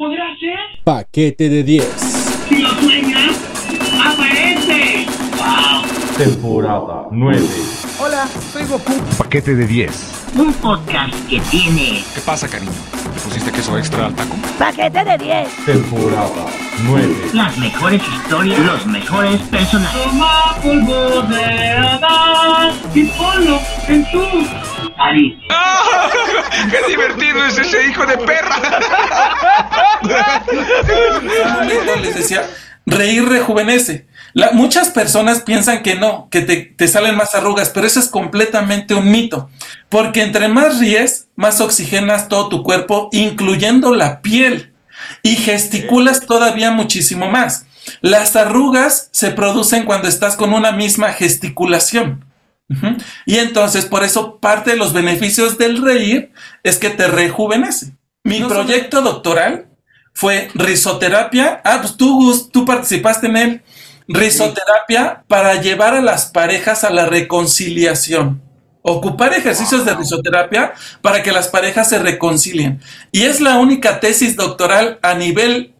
¿Podrá ser? Paquete de 10. Si lo sueñas, aparece. ¡Wow! Temporada 9. Hola, soy Goku. Paquete de 10. Un podcast que tiene ¿Qué pasa, cariño? ¿Le pusiste queso extra al taco? Paquete de 10. Temporada 9. las mejores historias, los mejores personajes. Toma polvo de Adán y ponlo en tu nariz. ¡Qué divertido es ese hijo de perra! les decía, reír rejuvenece. La- muchas personas piensan que no, que te, te salen más arrugas, pero eso es completamente un mito. Porque entre más ríes, más oxigenas todo tu cuerpo, incluyendo la piel, y gesticulas todavía muchísimo más. Las arrugas se producen cuando estás con una misma gesticulación. Y entonces, por eso, parte de los beneficios del reír es que te rejuvenece. Mi proyecto doctoral fue risoterapia. Ah, pues tú, Gus, tú participaste en él. Risoterapia para llevar a las parejas a la reconciliación. Ocupar ejercicios de risoterapia para que las parejas se reconcilien. Y es la única tesis doctoral a nivel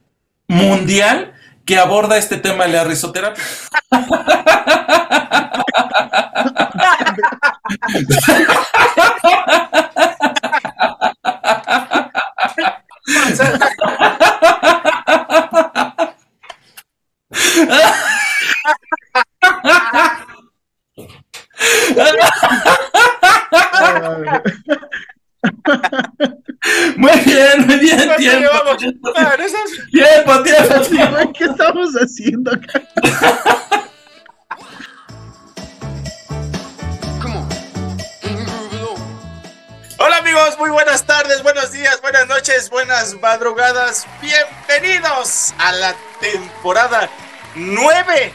mundial que aborda este tema de la risoterapia. Muy bien, muy bien, tiempo. Tiempo, tiempo, tiempo. ¿Qué estamos haciendo acá? Hola amigos, muy buenas tardes, buenos días, buenas noches, buenas madrugadas. Bienvenidos a la temporada 9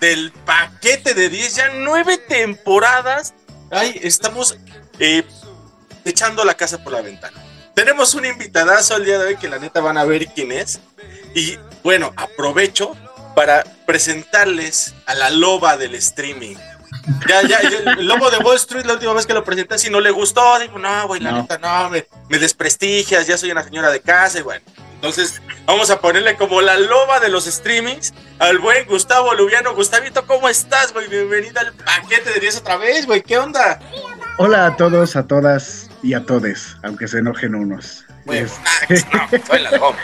del paquete de 10. Ya nueve temporadas. Ay, estamos eh, echando la casa por la ventana. Tenemos un invitadazo el día de hoy que la neta van a ver quién es. Y bueno, aprovecho para presentarles a la loba del streaming. Ya, ya, ya, el lobo de Wall Street, la última vez que lo presenté, si no le gustó, digo, no, güey, la No. neta, no, me, me desprestigias, ya soy una señora de casa, y bueno. Entonces, vamos a ponerle como la loba de los streamings al buen Gustavo Lubiano. Gustavito, ¿cómo estás, güey? Bienvenida al paquete de 10 otra vez, güey, ¿qué onda? Hola a todos, a todas y a todes, aunque se enojen unos. Güey, Es- Max, no, soy la loba.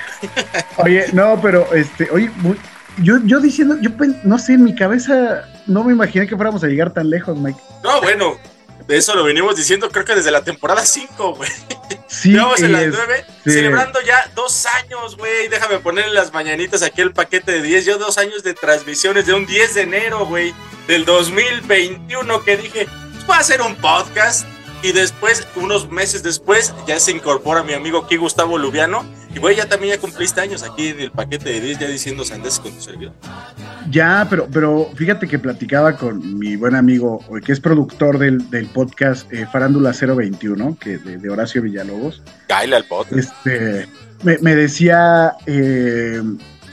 Oye, no, pero este, oye, muy- yo, yo diciendo, yo no sé, en mi cabeza no me imaginé que fuéramos a llegar tan lejos, Mike. No, bueno, de eso lo venimos diciendo creo que desde la temporada 5, güey. Sí, Llevamos en las es- 9, sí. celebrando ya dos años, güey. Déjame ponerle las mañanitas aquí el paquete de 10. Yo dos años de transmisiones de un 10 de enero, güey, del 2021 que dije, pues voy a hacer un podcast. Y después, unos meses después, ya se incorpora mi amigo aquí, Gustavo Lubiano. Y güey, ya también ya cumpliste años aquí en el paquete de 10, ya diciendo sandeces con tu servidor. Ya, pero, pero fíjate que platicaba con mi buen amigo, que es productor del, del podcast eh, Farándula 021, que de, de Horacio Villalobos. Cáile al podcast. este, me, me decía eh,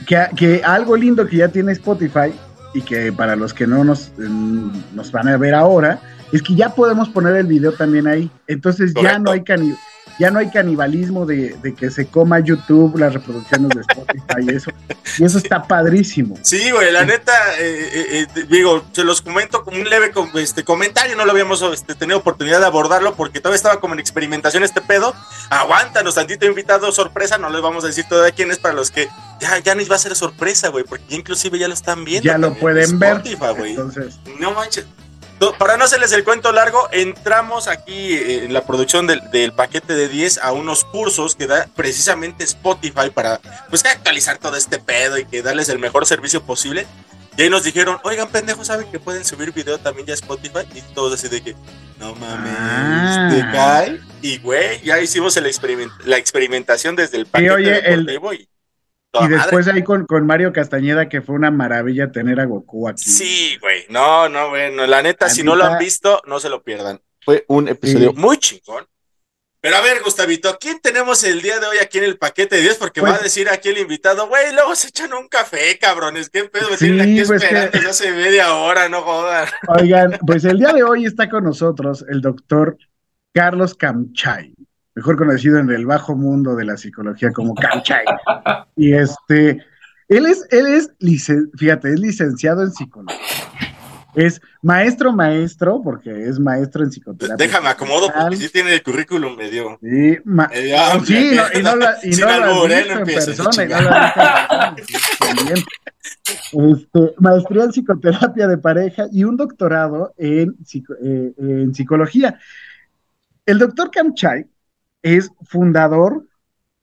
que, que algo lindo que ya tiene Spotify y que para los que no nos, nos van a ver ahora, es que ya podemos poner el video también ahí. Entonces ya no hay cani- ya no hay canibalismo de, de que se coma YouTube las reproducciones de Spotify y eso. Y eso está padrísimo. Sí, güey, la neta, eh, eh, eh, digo, se los comento como un leve este, comentario, no lo habíamos este, tenido oportunidad de abordarlo porque todavía estaba como en experimentación este pedo. Aguántanos, tantito invitado sorpresa, no les vamos a decir todavía quién es para los que ya, ya nos va a ser sorpresa, güey, porque inclusive ya lo están viendo. Ya lo pueden ver. Spotify, güey. Entonces, No manches. No, Para no hacerles el cuento largo, entramos aquí eh, en la producción del, del paquete de 10 a unos cursos que da precisamente Spotify para pues actualizar todo este pedo y que darles el mejor servicio posible. Y ahí nos dijeron, oigan, pendejos, ¿saben que pueden subir video también ya a Spotify? Y todos así de que, no mames, Ah. te cae. Y güey, ya hicimos el experiment- la experimentación desde el paquete oye, el- deportivo y, madre. después ahí con, con Mario Castañeda, que fue una maravilla tener a Goku aquí. Sí, güey. No, no, bueno. La neta, La si no lo han visto, no se lo pierdan. Fue un episodio Sí. muy chingón. Pero a ver, Gustavito, ¿quién tenemos el día de hoy aquí en el paquete de 10? Porque Pues- va a decir aquí el invitado, güey, luego se echan un café, cabrones. ¿Qué pedo? Me Sí, tienen aquí pues esperando que- hace media hora, no jodan. Oigan, pues el día de hoy está con nosotros el doctor Carlos Camchay. Mejor conocido en el bajo mundo de la psicología como Kamchai. y este, él es, él es, licen, fíjate, es licenciado en psicología. Es maestro, maestro, porque es maestro en psicoterapia. Déjame acomodo porque sí tiene el currículum medio. Sí, ma- medio amplio. sí, no, y. Este, maestría en psicoterapia de pareja y un doctorado en, psico- eh, en psicología. El doctor Kamchai es fundador,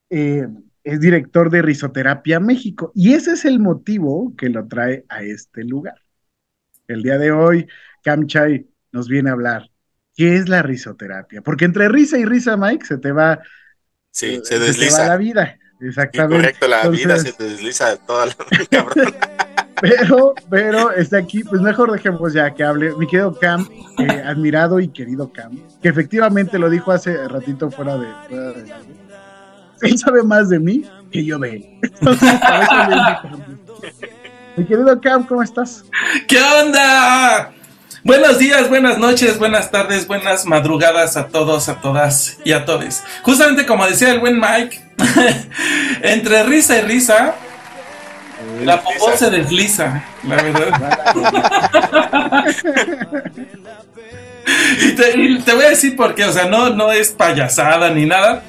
eh, es director de Risoterapia México y ese es el motivo que lo trae a este lugar. El día de hoy, Kamchai nos viene a hablar. ¿Qué es la risoterapia? Porque entre risa y risa, Mike, se te va, Sí, se se te va la desliza. vida. Exactamente. Correcto, la vida se te desliza toda la cabrón. Pero, pero está aquí, pues mejor dejemos ya que hable. Mi querido Cam, eh, admirado y querido Cam, que efectivamente lo dijo hace ratito fuera de. Fuera de él sabe más de mí que yo de él. Entonces, eso. Mi querido Cam, ¿cómo estás? ¿Qué onda? Buenos días, buenas noches, buenas tardes, buenas madrugadas a todos, a todas y a todos. Justamente como decía el buen Mike, entre risa y risa, la popó se desliza, la verdad. Y te, y te voy a decir por qué, o sea, no, no es payasada ni nada,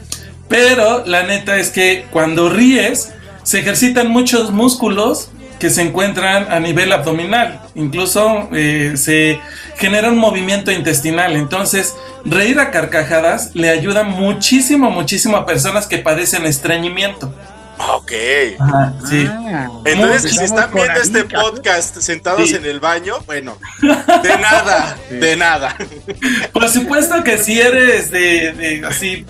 pero la neta es que cuando ríes se ejercitan muchos músculos que se encuentran a nivel abdominal, incluso eh, se genera un movimiento intestinal, entonces reír a carcajadas le ayuda muchísimo, muchísimo a personas que padecen estreñimiento. Ok. sí. Ah, Entonces, si están viendo este podcast sentados Sí. en el baño, bueno, de nada, Sí. de nada. Por supuesto que si eres de, de así,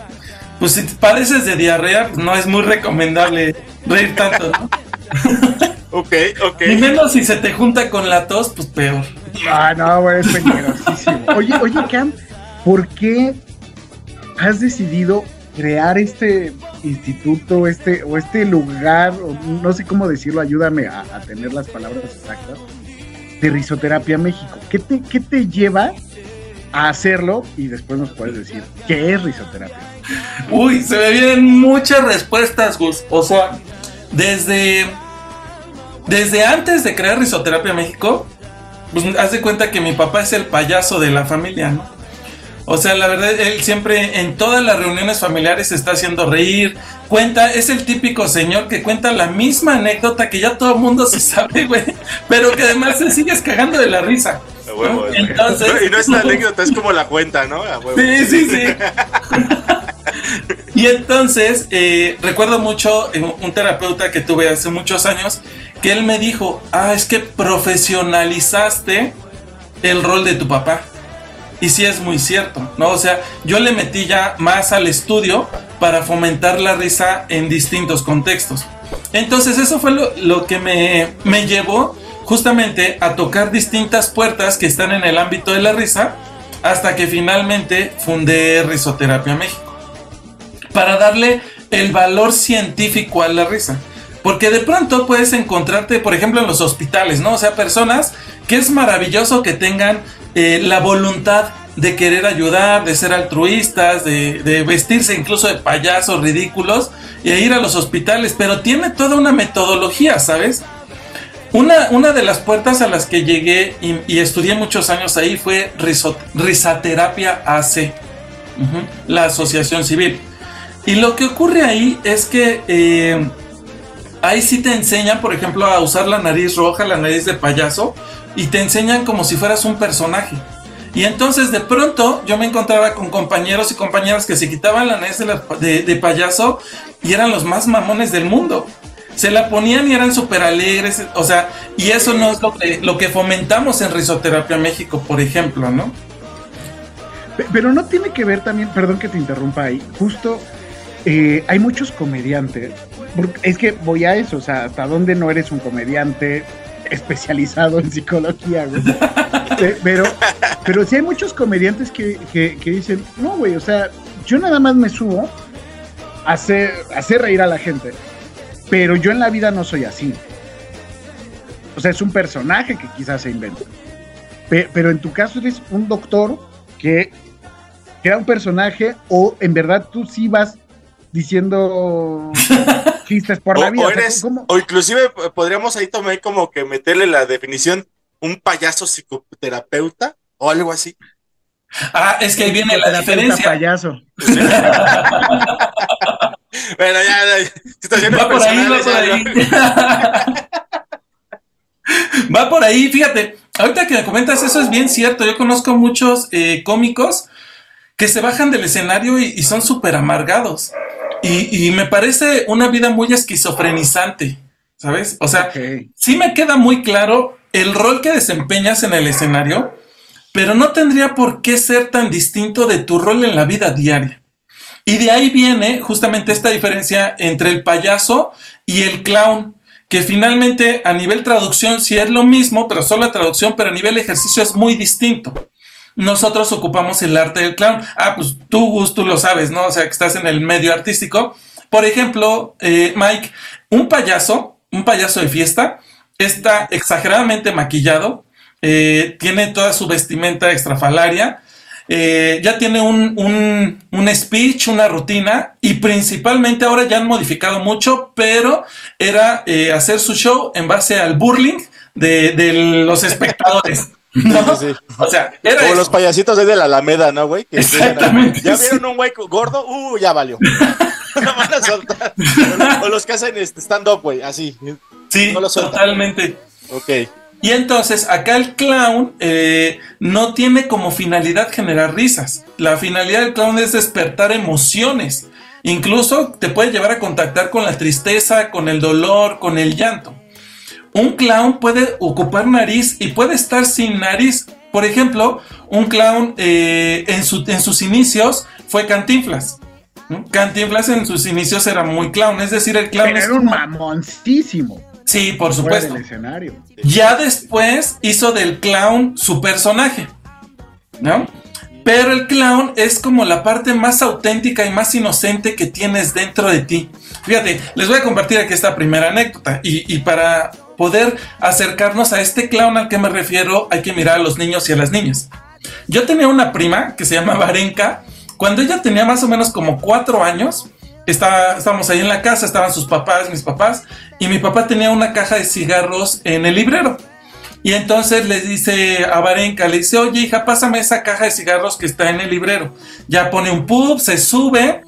pues si padeces de diarrea, pues no es muy recomendable reír tanto, ¿no? Ok, ok. Y menos si se te junta con la tos, pues peor. Ah, no, güey, es peligrosísimo. Oye, oye, Cam, ¿por qué has decidido crear este instituto, este, o este lugar, o no sé cómo decirlo, ayúdame a, a tener las palabras exactas, de Risoterapia México? ¿Qué te, qué te lleva a hacerlo? Y después nos puedes decir, ¿qué es risoterapia? Uy, se me vienen muchas respuestas, Gus. O sea, desde, desde antes de crear Risoterapia México, pues haz de cuenta que mi papá es el payaso de la familia, ¿no? O sea, la verdad, él siempre en todas las reuniones familiares se está haciendo reír, cuenta, es el típico señor que cuenta la misma anécdota que ya todo el mundo se sabe, güey, pero que además se sigues cagando de la risa. A huevo, ¿no? güey. Entonces, No, y no es la anécdota, es como la cuenta, ¿no? A huevo. Sí, sí, sí. y entonces, eh, recuerdo mucho un terapeuta que tuve hace muchos años, que él me dijo, ah, es que profesionalizaste el rol de tu papá. Y sí es muy cierto, ¿no? O sea, yo le metí ya más al estudio para fomentar la risa en distintos contextos. Entonces eso fue lo, que me, me llevó justamente a tocar distintas puertas que están en el ámbito de la risa hasta que finalmente fundé Risoterapia México. Para darle el valor científico a la risa. Porque de pronto puedes encontrarte, por ejemplo, en los hospitales, ¿no? O sea, personas que es maravilloso que tengan eh, la voluntad de querer ayudar, de ser altruistas, de, vestirse incluso de payasos ridículos y ir a los hospitales, pero tiene toda una metodología, ¿sabes? Una, una de las puertas a las que llegué y, estudié muchos años ahí fue Riso- Risaterapia AC, la asociación civil. Y lo que ocurre ahí es que eh, ahí sí te enseñan, por ejemplo, a usar la nariz roja, la nariz de payaso, y te enseñan como si fueras un personaje. Y entonces de pronto yo me encontraba con compañeros y compañeras que se quitaban la nariz de, payaso y eran los más mamones del mundo. Se la ponían y eran súper alegres, o sea, y eso no es lo que, lo que fomentamos en Risoterapia México, por ejemplo, ¿no? Pe- Pero no tiene que ver también, perdón que te interrumpa ahí, justo eh, hay muchos comediantes, es que voy a eso, o sea, hasta dónde no eres un comediante especializado en psicología, güey. Pe- Pero, pero sí hay muchos comediantes que, que- que dicen, no, güey, o sea, yo nada más me subo a hacer, a hacer reír a la gente, pero yo en la vida no soy así. O sea, es un personaje que quizás se inventa. Pe- pero en tu caso eres un doctor que crea un personaje o en verdad tú sí vas diciendo chistes por o, la vida. o O sea, eres- ¿cómo? o inclusive podríamos ahí tomar como que meterle la definición un payaso psicoterapeuta o algo así. Ah, es que ahí viene la diferencia. payaso. Bueno, ya, ya, situaciones Va por ahí, va por ahí. Va por ahí, fíjate. Ahorita que me comentas eso es bien cierto. Yo conozco muchos eh, cómicos que se bajan del escenario y, y son súper amargados. Y, y me parece una vida muy esquizofrenizante, ¿sabes? O sea, sí me queda muy claro el rol que desempeñas en el escenario, pero no tendría por qué ser tan distinto de tu rol en la vida diaria. Y de ahí viene justamente esta diferencia entre el payaso y el clown, que finalmente a nivel traducción sí es lo mismo, pero solo la traducción, pero a nivel ejercicio es muy distinto. Nosotros ocupamos el arte del clown. Ah, pues tú, Gus, tú lo sabes, ¿no? O sea, que estás en el medio artístico. Por ejemplo, eh, Mike, un payaso, un payaso de fiesta, está exageradamente maquillado, eh, tiene toda su vestimenta extrafalaria, eh, ya tiene un, un, un speech, una rutina, y principalmente ahora ya han modificado mucho, pero era eh, hacer su show en base al burling de, de los espectadores. ¿no? Sí, sí. O sea, era Como eso. los payasitos de la Alameda, ¿no, güey? Exactamente, Ya sí. vieron un güey gordo, uh, ya valió. Lo van a soltar. O los que hacen este stand-up, güey, así. Sí, no totalmente. Ok. Y entonces acá el clown eh, no tiene como finalidad generar risas. La finalidad del clown es despertar emociones. Incluso te puede llevar a contactar con la tristeza, con el dolor, con el llanto. Un clown puede ocupar nariz y puede estar sin nariz. Por ejemplo, un clown eh, en, su- en sus inicios fue Cantinflas. ¿no? Cantinflas en sus inicios era muy clown, es decir, el clown Pero es era un mamoncísimo. Sí, por supuesto. del escenario. Ya después hizo del clown su personaje, ¿no? Pero el clown es como la parte más auténtica y más inocente que tienes dentro de ti. Fíjate, les voy a compartir aquí esta primera anécdota y, y para poder acercarnos a este clown al que me refiero hay que mirar a los niños y a las niñas. Yo tenía una prima que se llama Varenka. Cuando ella tenía más o menos como cuatro años, estaba, estábamos ahí en la casa, estaban sus papás, mis papás, y mi papá tenía una caja de cigarros en el librero. Y entonces le dice a Varenka, le dice, oye hija, pásame esa caja de cigarros que está en el librero. Ya pone un pub, se sube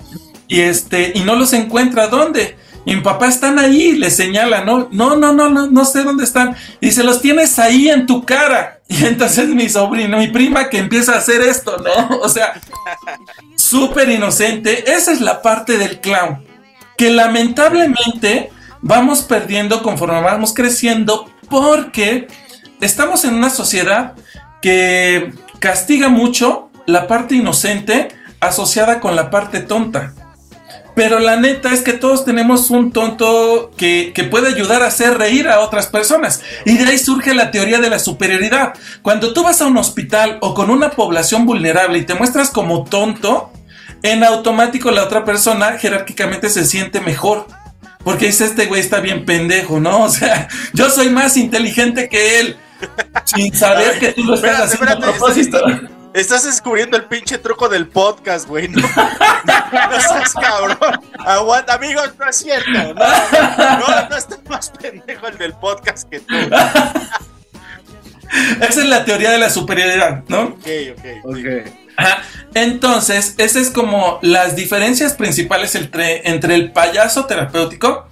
y este, y no los encuentra. ¿Dónde? Y mi papá están ahí, le señala, no, no, no, no, no, no sé dónde están. Y dice, los tienes ahí en tu cara. Y entonces mi sobrino, mi prima que empieza a hacer esto, ¿no? O sea, súper inocente. Esa es la parte del clown. Que lamentablemente vamos perdiendo conforme vamos creciendo porque estamos en una sociedad que castiga mucho la parte inocente asociada con la parte tonta. Pero la neta es que todos tenemos un tonto que, que puede ayudar a hacer reír a otras personas. Y de ahí surge la teoría de la superioridad. Cuando tú vas a un hospital o con una población vulnerable y te muestras como tonto, en automático la otra persona jerárquicamente se siente mejor. Porque dice, este güey está bien pendejo, ¿no? O sea, yo soy más inteligente que él. Sin saber que tú lo estás Espérate, haciendo a propósito. Estás descubriendo el pinche truco del podcast, güey. No, no seas cabrón. Aguanta, amigos, no es cierto. No, no, no está más pendejo el del podcast que tú. Esa es la teoría de la superioridad, ¿no? Ok, ok. Ok. Ajá. Entonces, esas es como las diferencias principales entre, entre el payaso terapéutico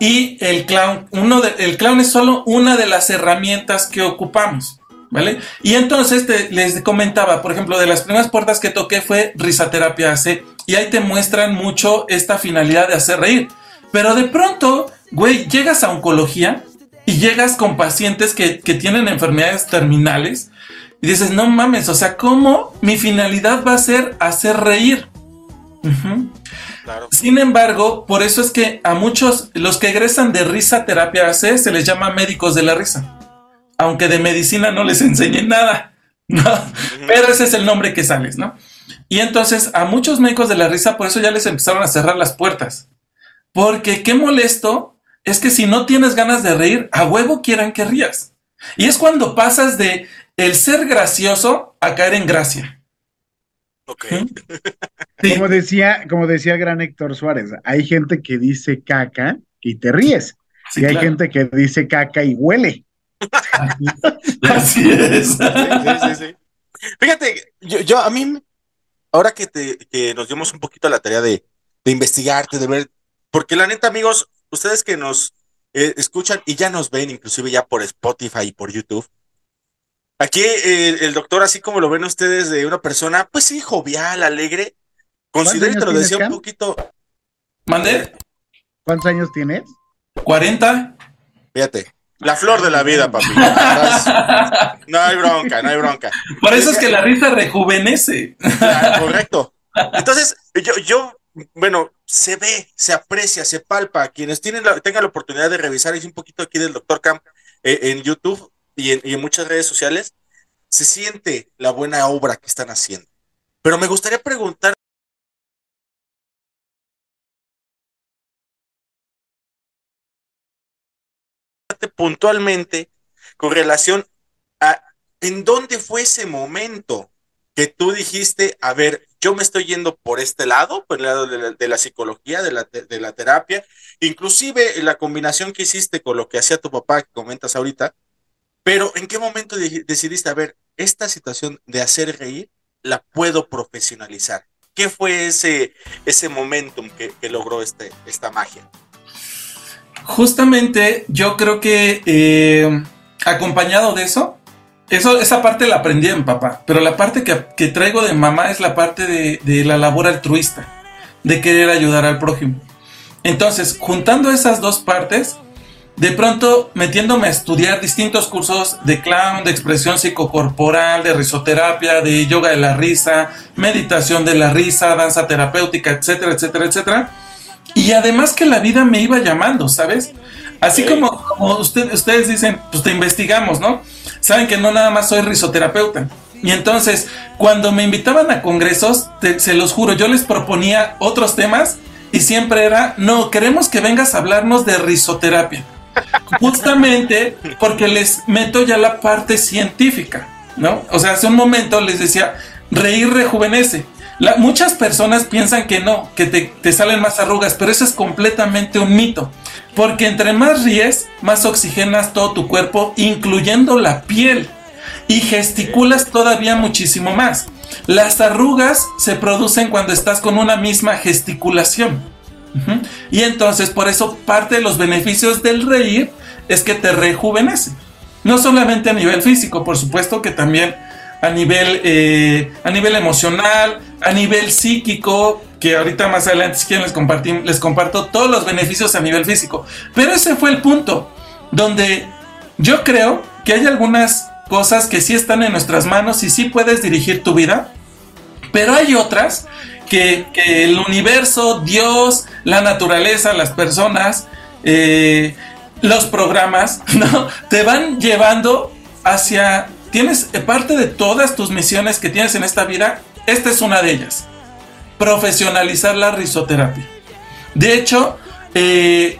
y el clown. Uno de- el clown es solo una de las herramientas que ocupamos, ¿vale? Y entonces te- les comentaba, por ejemplo, de las primeras puertas que toqué fue Risaterapia AC y ahí te muestran mucho esta finalidad de hacer reír. Pero de pronto, güey, llegas a oncología y llegas con pacientes que, que tienen enfermedades terminales y dices, no mames, o sea, ¿cómo mi finalidad va a ser hacer reír? Claro. Sin embargo, por eso es que a muchos, los que egresan de risa terapia AC, se les llama médicos de la risa. Aunque de medicina no les enseñen nada. ¿no? Pero ese es el nombre que sales, ¿no? Y entonces a muchos médicos de la risa, por eso ya les empezaron a cerrar las puertas. Porque qué molesto es que si no tienes ganas de reír, a huevo quieran que rías. Y es cuando pasas de el ser gracioso a caer en gracia. Ok. Sí. Como decía, como decía el gran Héctor Suárez, hay gente que dice caca y te ríes. Sí, y hay claro. gente que dice caca y huele. Así es. Sí, sí, sí. Fíjate, yo, yo a mí, ahora que, te, que nos dimos un poquito a la tarea de, de investigarte, de ver, porque la neta, amigos, ustedes que nos eh, escuchan y ya nos ven, inclusive ya por Spotify y por YouTube, aquí eh, el doctor, así como lo ven ustedes de una persona, pues sí, jovial, alegre, considero te lo decía un Cam? poquito, ¿Mandé? ¿Cuántos años tienes? 40. fíjate, la flor de la vida, papi. No hay bronca, no hay bronca. Por eso es que la risa rejuvenece. Correcto. Entonces, yo, yo, bueno, se ve, se aprecia, se palpa. Quienes tienen la, tengan la oportunidad de revisar hice un poquito aquí del Dr. Camp eh, en YouTube y en, y en muchas redes sociales, se siente la buena obra que están haciendo. Pero me gustaría preguntar puntualmente con relación a en dónde fue ese momento que tú dijiste, a ver, yo me estoy yendo por este lado, por el lado de la, psicología, de la, de la terapia, inclusive la combinación que hiciste con lo que hacía tu papá, que comentas ahorita, pero ¿en qué momento de- decidiste, a ver, esta situación de hacer reír la puedo profesionalizar? ¿Qué fue ese, ese momentum que, que logró este, esta magia? Justamente yo creo que eh, acompañado de eso, eso, esa parte la aprendí en papá, pero la parte que, traigo de mamá es la parte de, de la labor altruista, de querer ayudar al prójimo. Entonces, juntando esas dos partes, de pronto metiéndome a estudiar distintos cursos de clown, de expresión psicocorporal, de risoterapia, de yoga de la risa, meditación de la risa, danza terapéutica, etcétera, etcétera, etcétera. Y además que la vida me iba llamando, ¿sabes? Así como, como usted- ustedes dicen, pues te investigamos, ¿no? Saben que no nada más soy risoterapeuta. Y entonces, cuando me invitaban a congresos, te- se los juro, yo les proponía otros temas y siempre era, no, queremos que vengas a hablarnos de risoterapia. Justamente porque les meto ya la parte científica, ¿no? O sea, hace un momento les decía, reír rejuvenece. Muchas personas piensan que no, que te, salen más arrugas, pero eso es completamente un mito. Porque entre más ríes, más oxigenas todo tu cuerpo, incluyendo la piel, y gesticulas todavía muchísimo más. Las arrugas se producen cuando estás con una misma gesticulación. Y entonces por eso parte de los beneficios del reír es que te rejuvenece. No solamente a nivel físico, por supuesto que también a nivel, eh, a nivel emocional, a nivel psíquico, que ahorita más adelante si quieren les, les comparto todos los beneficios a nivel físico. Pero ese fue el punto donde yo creo que hay algunas cosas que sí están en nuestras manos y sí puedes dirigir tu vida, pero hay otras que, que el universo, Dios, la naturaleza, las personas, eh, los programas, ¿no? Te van llevando hacia... Tienes eh, parte de todas tus misiones que tienes en esta vida, esta es una de ellas. Profesionalizar la risoterapia. De hecho, eh,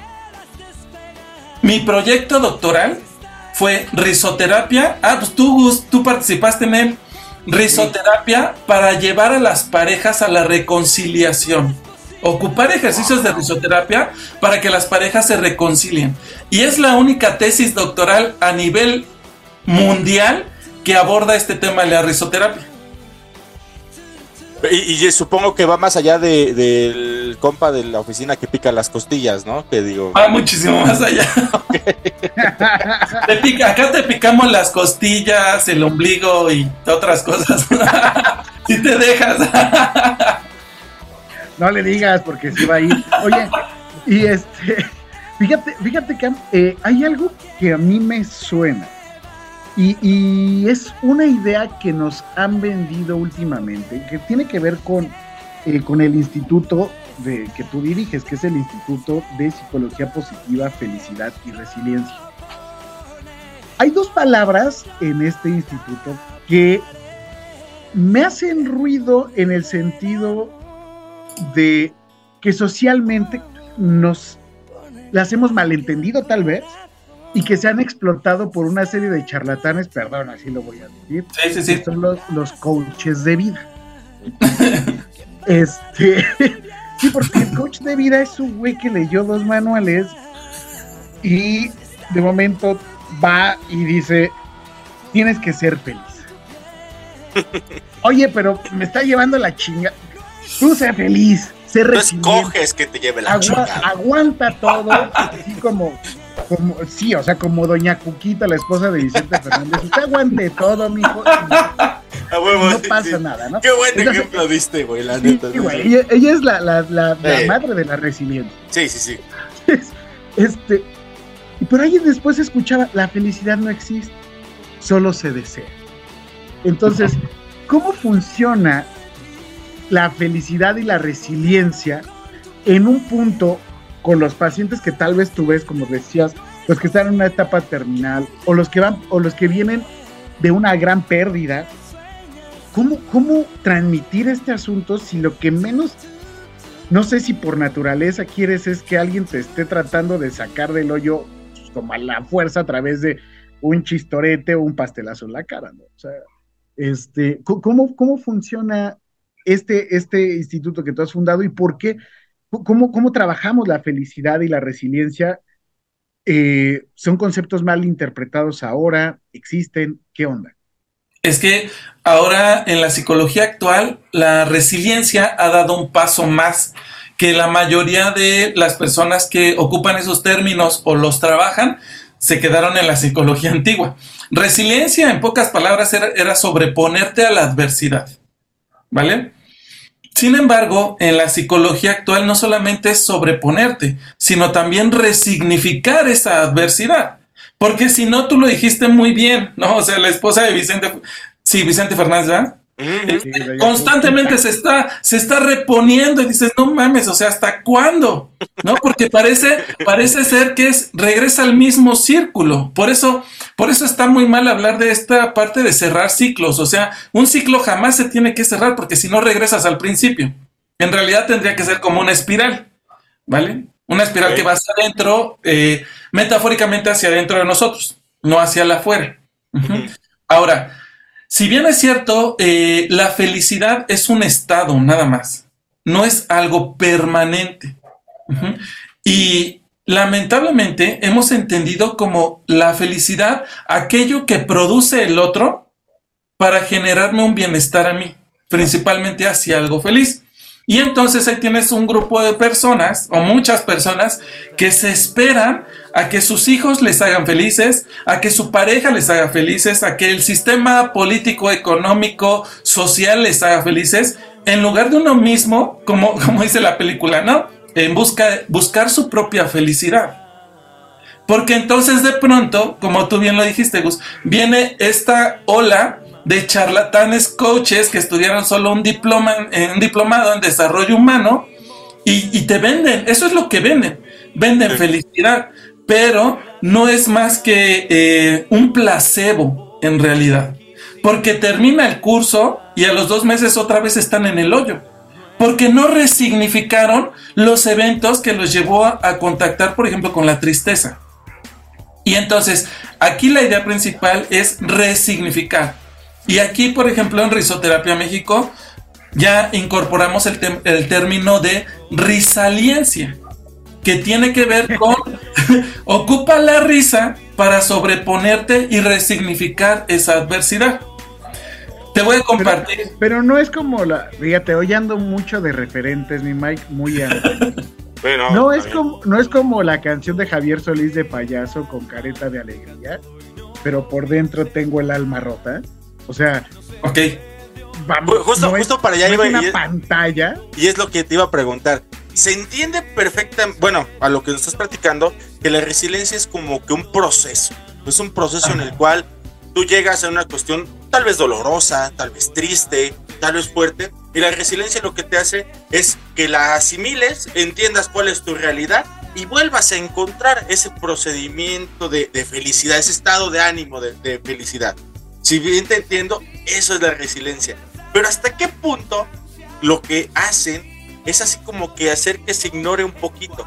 mi proyecto doctoral fue risoterapia. Ah, pues tú, participaste en él. Risoterapia para llevar a las parejas a la reconciliación. Ocupar ejercicios de risoterapia para que las parejas se reconcilien. Y es la única tesis doctoral a nivel mundial que aborda este tema de la risoterapia. Y, y supongo que va más allá de- del compa de la oficina que pica las costillas, ¿no? Que digo, Va muchísimo más allá. Te pica- acá te picamos las costillas, el ombligo y otras cosas. si te dejas. No le digas porque se va a ir. Oye, y este, fíjate, fíjate que eh, hay algo que a mí me suena. Y, es una idea que nos han vendido últimamente, que tiene que ver con, eh, con el instituto de, que tú diriges, que es el Instituto de Psicología Positiva, Felicidad y Resiliencia. Hay dos palabras en este instituto que me hacen ruido en el sentido de que socialmente nos las hemos malentendido tal vez y que se han explotado por una serie de charlatanes, perdón, así lo voy a decir, Sí, sí, sí. que son los, los coaches de vida. Este, sí, porque el coach de vida es un güey que leyó dos manuales y de momento va y dice, tienes que ser feliz. Oye, pero me está llevando la chinga. Tú sé feliz, sé resiliente. escoges que te lleve la Agua- chingada. aguanta todo, así como, como, sí, o sea, como Doña Cuquita, la esposa de Vicente Fernández. Usted aguante todo, mijo. huevo, No sí, pasa sí. nada, ¿no? Qué buen Entonces- ejemplo diste, güey, la Sí, neta. güey, ella, ella es la, la, la, la Sí. madre de la resiliencia. Sí, sí, sí. Este, por ahí después escuchaba, la felicidad no existe, solo se desea. Entonces, ¿cómo funciona la felicidad y la resiliencia en un punto con los pacientes que tal vez tú ves, como decías, los que están en una etapa terminal o los que van o los que vienen de una gran pérdida? ¿Cómo, cómo transmitir este asunto si lo que menos no sé si por naturaleza quieres es que alguien te esté tratando de sacar del hoyo pues, como a la fuerza a través de un chistorete o un pastelazo en la cara, ¿no? O sea, este, ¿cómo, cómo funciona este, este instituto que tú has fundado y por qué, cómo, cómo trabajamos la felicidad y la resiliencia? Eh, ¿Son conceptos mal interpretados ahora? ¿Existen? ¿Qué onda? Es que ahora en la psicología actual la resiliencia ha dado un paso más que la mayoría de las personas que ocupan esos términos o los trabajan se quedaron en la psicología antigua. Resiliencia, en pocas palabras, era, era sobreponerte a la adversidad. ¿Vale? Sin embargo, en la psicología actual no solamente es sobreponerte, sino también resignificar esa adversidad. Porque si no, tú lo dijiste muy bien, ¿no? O sea, la esposa de Vicente, sí, Vicente Fernández, ¿verdad? Sí, Constantemente se está, se está reponiendo y dices, no mames, o sea, ¿hasta cuándo? ¿No? Porque parece, parece ser que es, regresa al mismo círculo. Por eso, por eso está muy mal hablar de esta parte de cerrar ciclos. O sea, un ciclo jamás se tiene que cerrar porque si no regresas al principio. En realidad tendría que ser como una espiral, ¿vale? Una espiral que va hacia adentro, eh, metafóricamente hacia adentro de nosotros, no hacia la afuera. Ahora, si bien es cierto, eh, la felicidad es un estado nada más, no es algo permanente. Y lamentablemente hemos entendido como la felicidad aquello que produce el otro para generarme un bienestar a mí, principalmente hacia algo feliz. Y entonces ahí tienes un grupo de personas o muchas personas que se esperan a que sus hijos les hagan felices, a que su pareja les haga felices, a que el sistema político, económico, social les haga felices, en lugar de uno mismo, como, como dice la película, ¿no? En busca, buscar su propia felicidad. Porque entonces de pronto, como tú bien lo dijiste, Gus, viene esta ola de charlatanes coaches que estudiaron solo un diploma, en- un diplomado en desarrollo humano y, y te venden, eso es lo que venden, venden felicidad, pero no es más que eh, un placebo en realidad, porque termina el curso y a los dos meses otra vez están en el hoyo, porque no resignificaron los eventos que los llevó a, a contactar, por ejemplo, con la tristeza. Y entonces, aquí la idea principal es resignificar. Y aquí, por ejemplo, en Risoterapia México, ya incorporamos el, tem- el término de risaliencia, que tiene que ver con ocupa la risa para sobreponerte y resignificar esa adversidad. Te voy a compartir. Pero no es como la, fíjate, hoy ando mucho de referentes, mi Mike, muy a- Bueno, No es como, no es como la canción de Javier Solís de payaso con careta de alegría, pero por dentro tengo el alma rota. O sea, Ok, vamos, Ju- justo- no es- justo para allá no es iba y una es- pantalla. Y es lo que te iba a preguntar. Se entiende perfectamente, bueno, a lo que nos estás platicando, que la resiliencia es como que un proceso. Es un proceso en el cual tú llegas a una cuestión tal vez dolorosa, tal vez triste, tal vez fuerte. Y la resiliencia lo que te hace es que la asimiles, entiendas cuál es tu realidad y vuelvas a encontrar ese procedimiento de, de felicidad, ese estado de ánimo de, de felicidad. Si bien te entiendo, eso es la resiliencia. Pero hasta qué punto lo que hacen es así como que hacer que se ignore un poquito.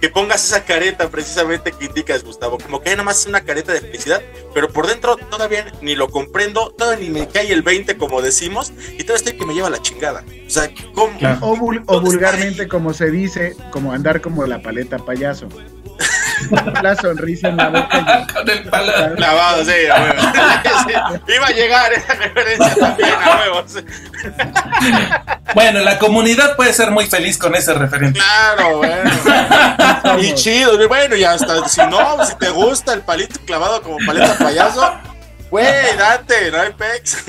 que pongas esa careta precisamente que indicas, Gustavo, como que nada más es una careta de felicidad, pero por dentro todavía ni lo comprendo, todavía ni me cae el 20, como decimos, y todo esto que me lleva la chingada. O sea, ¿cómo? O, vul- o vulgarmente, como se dice, como andar como la paleta payaso. la sonrisa en la boca. Con el palo. Clavado, sí, a huevo. Sí, Iba a llegar esa referencia también, a huevos. Bueno, la comunidad puede ser muy feliz con ese referente. Claro, bueno. Y chido, bueno, y hasta si no, si te gusta el palito clavado como paleta payaso, güey, date, no hay pex.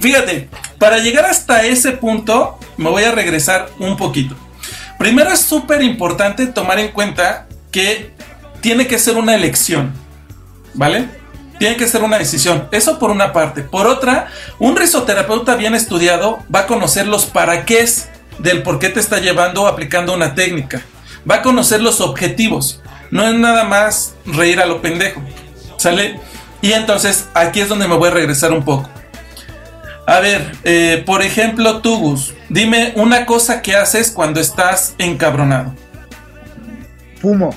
Fíjate, para llegar hasta ese punto, me voy a regresar un poquito. Primero es súper importante tomar en cuenta que tiene que ser una elección, ¿vale? Tiene que ser una decisión. Eso por una parte. Por otra, un risoterapeuta bien estudiado va a conocer los para qué del por qué te está llevando aplicando una técnica. Va a conocer los objetivos. No es nada más reír a lo pendejo. ¿Sale? Y entonces aquí es donde me voy a regresar un poco. A ver, eh, por ejemplo, tú, Gus, dime una cosa que haces cuando estás encabronado. Fumo.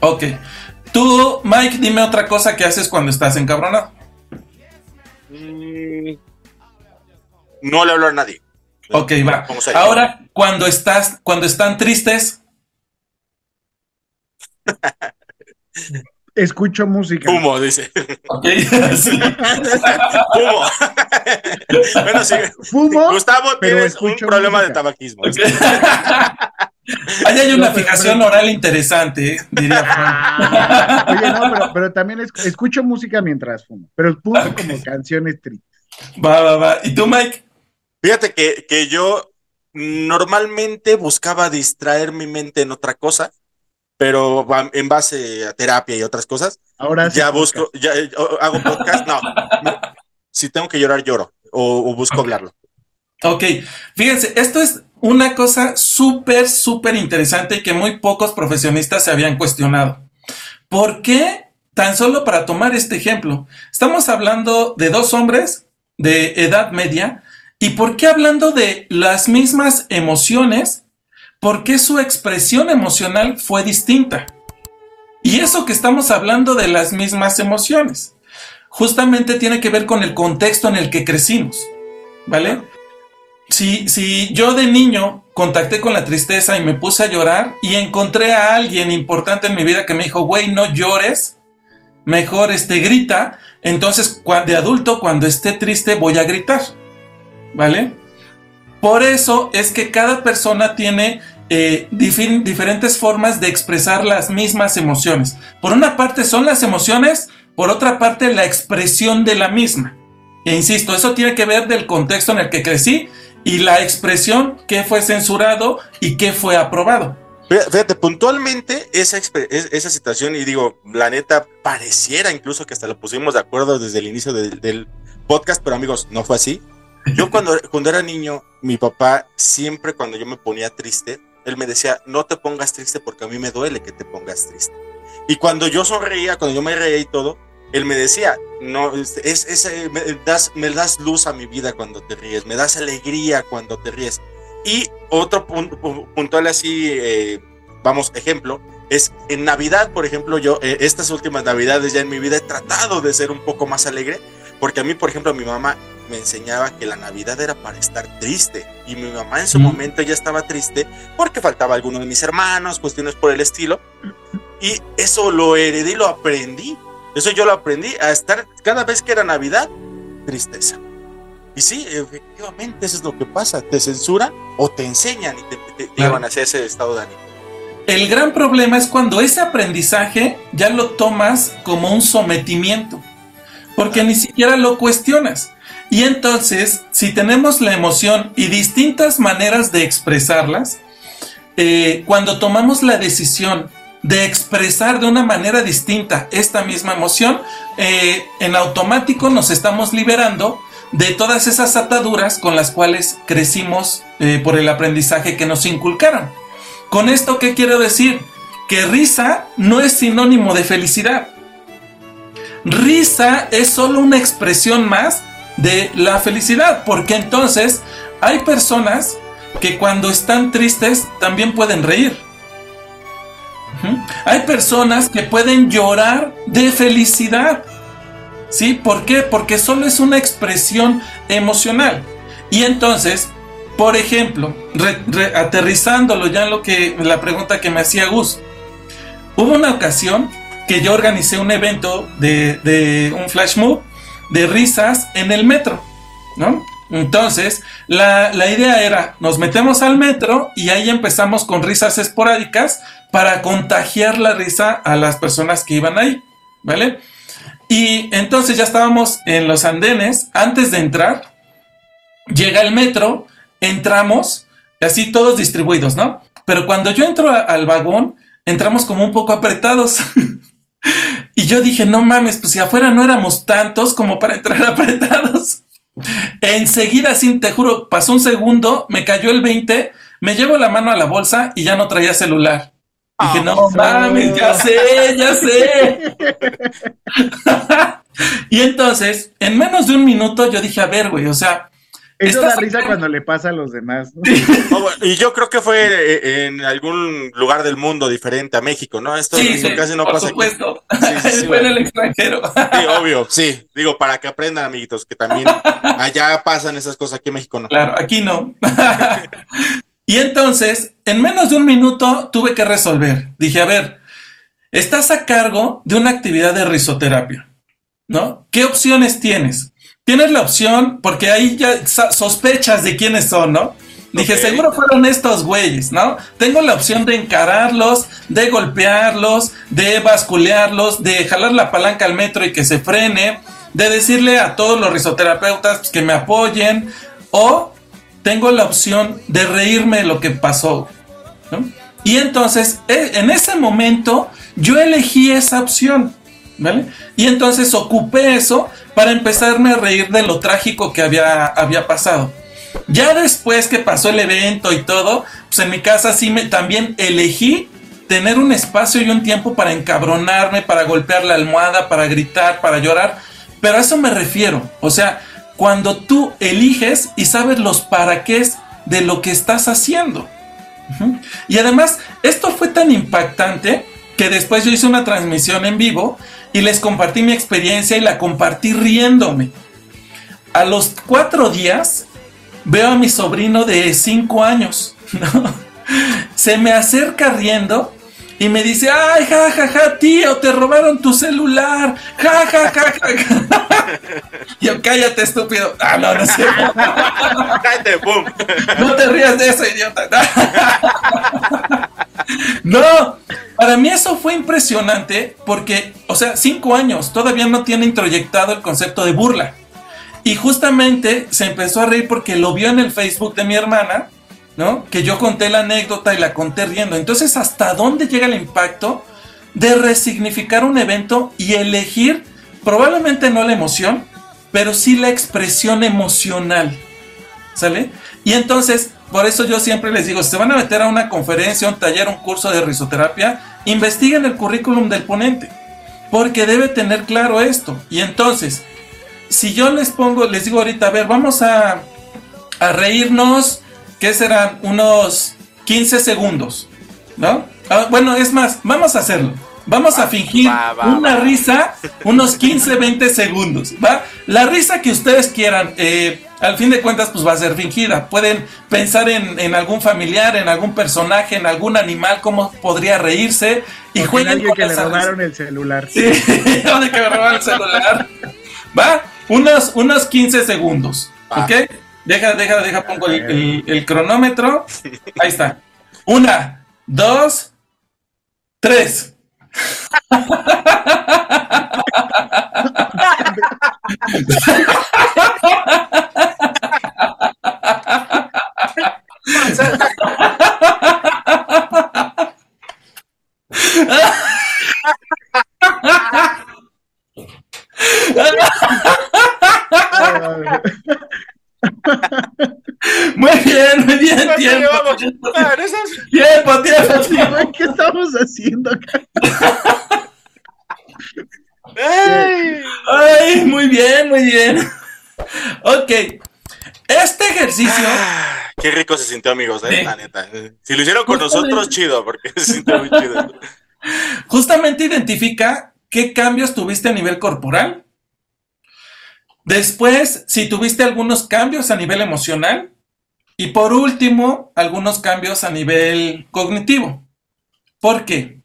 Ok. Tú, Mike, dime otra cosa que haces cuando estás encabronado. Mm, No le hablo a nadie. Ok, va. Ahora, cuando estás, cuando están tristes, Escucho música. Humo, dice. ok, sí. Humo. bueno, sí. Fumo. Gustavo, pero tienes un problema de tabaquismo. Ok. Ahí hay una No, fijación pero- oral interesante, ¿eh? diría Frank. Oye, no, pero, pero también es- escucho música mientras fumo. Pero fumo como canciones tristes. Va, va, va. ¿Y tú, Mike? Fíjate que, que yo normalmente buscaba distraer mi mente en otra cosa, pero en base a terapia y otras cosas, Ahora sí ya busco, ya eh, hago podcast, no. Si tengo que llorar, lloro. O, o busco hablarlo. Ok, fíjense, esto es una cosa súper, súper interesante y que muy pocos profesionistas se habían cuestionado. ¿Por qué? Tan solo para tomar este ejemplo, estamos hablando de dos hombres de edad media y ¿por qué hablando de las mismas emociones? ¿Por qué su expresión emocional fue distinta? Y eso que estamos hablando de las mismas emociones, justamente tiene que ver con el contexto en el que crecimos, ¿vale? Si, si yo de niño contacté con la tristeza y me puse a llorar y encontré a alguien importante en mi vida que me dijo, güey, no llores, mejor este grita, entonces de adulto cuando esté triste voy a gritar, ¿vale? Por eso es que cada persona tiene eh, diferentes formas de expresar las mismas emociones. Por una parte son las emociones, por otra parte la expresión de la misma. E insisto, eso tiene que ver del contexto en el que crecí y la expresión que fue censurado y que fue aprobado. Fíjate, puntualmente esa, esa situación, y digo, la neta, pareciera incluso que hasta lo pusimos de acuerdo desde el inicio del podcast, pero amigos, no fue así. Yo cuando, cuando era niño, mi papá siempre cuando yo me ponía triste, él me decía, no te pongas triste porque a mí me duele que te pongas triste. Y cuando yo sonreía, cuando yo me reía y todo, él me decía, no, es, es, eh, me, das, me das luz a mi vida cuando te ríes, me das alegría cuando te ríes. Y otro punto pu- puntual así, eh, vamos, ejemplo, es en Navidad, por ejemplo, yo eh, estas últimas Navidades ya en mi vida he tratado de ser un poco más alegre, porque a mí, por ejemplo, mi mamá me enseñaba que la Navidad era para estar triste y mi mamá en su Mm. momento ya estaba triste porque faltaba alguno de mis hermanos, cuestiones por el estilo, y eso lo heredé y lo aprendí. Eso yo lo aprendí a estar cada vez que era Navidad, tristeza. Y sí, efectivamente, eso es lo que pasa. Te censuran o te enseñan y te, te- te Claro. llevan hacia ese estado de ánimo. El gran problema es cuando ese aprendizaje ya lo tomas como un sometimiento, porque ni siquiera lo cuestionas. Y entonces, si tenemos la emoción y distintas maneras de expresarlas, eh, cuando tomamos la decisión de expresar de una manera distinta esta misma emoción, eh, en automático nos estamos liberando de todas esas ataduras con las cuales crecimos eh, por el aprendizaje que nos inculcaron. Con esto, ¿qué quiero decir? Que risa no es sinónimo de felicidad. Risa es solo una expresión más de la felicidad, porque entonces hay personas que cuando están tristes también pueden reír. Hay personas que pueden llorar de felicidad. ¿Sí? ¿Por qué? Porque solo es una expresión emocional. Y entonces, por ejemplo, aterrizándolo ya en lo que la pregunta que me hacía Gus, hubo una ocasión que yo organicé un evento de, de un flash move de risas en el metro, ¿no? Entonces, la, la idea era, nos metemos al metro y ahí empezamos con risas esporádicas para contagiar la risa a las personas que iban ahí, ¿vale? Y entonces ya estábamos en los andenes, antes de entrar, llega el metro, entramos, así todos distribuidos, ¿no? Pero cuando yo entro al vagón, entramos como un poco apretados. y yo dije, no mames, pues si afuera no éramos tantos como para entrar apretados. Enseguida, sin te juro, pasó un segundo, me cayó el 20, me llevo la mano a la bolsa y ya no traía celular. Dije, no mames, ya sé, ya sé. y entonces, en menos de un minuto, yo dije, a ver, güey, o sea, Eso da risa cuando le pasa a los demás. ¿no? No, bueno, y yo creo que fue eh, en algún lugar del mundo diferente a México, ¿no? Esto, sí, esto sí, casi no por pasa aquí. supuesto. sí, sí, Fue en el extranjero. Sí, obvio, sí. Digo, para que aprendan, amiguitos, que también allá pasan esas cosas, aquí en México no. Claro, aquí no. y entonces, en menos de un minuto tuve que resolver. Dije, a ver, estás a cargo de una actividad de risoterapia, ¿no? ¿Qué opciones tienes? Tienes la opción, porque ahí ya sospechas de quiénes son, ¿no? Dije, seguro fueron estos güeyes, ¿no? Tengo la opción de encararlos, de golpearlos, de basculearlos, de jalar la palanca al metro y que se frene, de decirle a todos los risoterapeutas que me apoyen, o tengo la opción de reírme de lo que pasó, ¿no? Y entonces, eh, en ese momento, yo elegí esa opción, Y entonces ocupé eso para empezarme a reír de lo trágico que había, había pasado. Ya después que pasó el evento y todo, pues en mi casa sí me también elegí tener un espacio y un tiempo para encabronarme, para golpear la almohada, para gritar, para llorar. Pero a eso me refiero. O sea, cuando tú eliges y sabes los para qué de lo que estás haciendo. Y además, esto fue tan impactante que después yo hice una transmisión en vivo y les compartí mi experiencia y la compartí riéndome. A los cuatro días veo a mi sobrino de cinco años, ¿no? Se me acerca riendo y me dice, ay, ja, ja, ja, tío, te robaron tu celular, ja, ja, ja, ja. ja". Yo, cállate, estúpido. Ah, no, no es cierto. Cállate, boom. No te rías de eso, idiota. No, para mí eso fue impresionante porque, o sea, cinco años, todavía no tiene introyectado el concepto de burla. Y justamente se empezó a reír porque lo vio en el Facebook de mi hermana, ¿no? Que yo conté la anécdota y la conté riendo. Entonces, ¿hasta dónde llega el impacto de resignificar un evento y elegir, probablemente no la emoción, pero sí la expresión emocional? ¿Sale? Y entonces, por eso yo siempre les digo, si se van a meter a una conferencia, un taller, un curso de risoterapia, investiguen el currículum del ponente, porque debe tener claro esto. Y entonces, si yo les pongo, les digo ahorita, a ver, vamos a, a reírnos, ¿qué serán? Unos 15 segundos, ¿no? Ah, bueno, es más, vamos a hacerlo. Vamos a fingir va, va, una risa unos 15, 20 segundos, ¿va? La risa que ustedes quieran, eh, al fin de cuentas, pues va a ser fingida. Pueden pensar en, en algún familiar, en algún personaje, en algún animal, cómo podría reírse y O en jueguen con que le robaron el celular. Sí, o de que me robaron el celular. Va, unos, unos 15 segundos. Va. ¿Ok? Deja, deja, deja, pongo el, el- el cronómetro. Ahí está. Una, dos, tres. Muy bien, muy bien, ¿Cuánto tiempo. llevamos? Ah, ¿no estás? Tiempo, tiempo, Ay, ¿Qué estamos haciendo acá? ¡Ey! Ay, muy bien, muy bien. Ok. Este ejercicio. Ah, Qué rico se sintió, amigos, eh, la neta. Si lo hicieron con Justamente. nosotros, chido, porque se sintió muy chido. Justamente identifica qué cambios tuviste a nivel corporal. Después, si tuviste algunos cambios a nivel emocional. Y por último, algunos cambios a nivel cognitivo. ¿Por qué?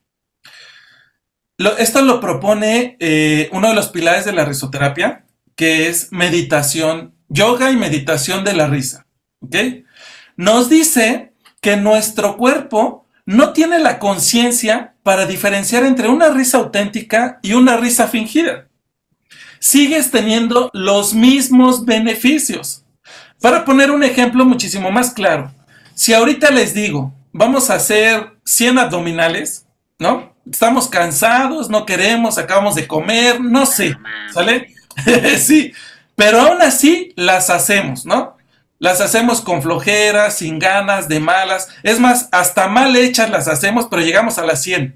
Esto lo propone eh, uno de los pilares de la risoterapia, que es meditación, yoga y meditación de la risa. ¿Ok? Nos dice que nuestro cuerpo no tiene la conciencia para diferenciar entre una risa auténtica y una risa fingida. Sigues teniendo los mismos beneficios. Para poner un ejemplo muchísimo más claro, si ahorita les digo, vamos a hacer 100 abdominales, ¿no? Estamos cansados, no queremos, acabamos de comer, no sé, ¿sale? sí, pero aún así las hacemos, ¿no? Las hacemos con flojera, sin ganas, de malas. Es más, hasta mal hechas las hacemos, pero llegamos a las 100.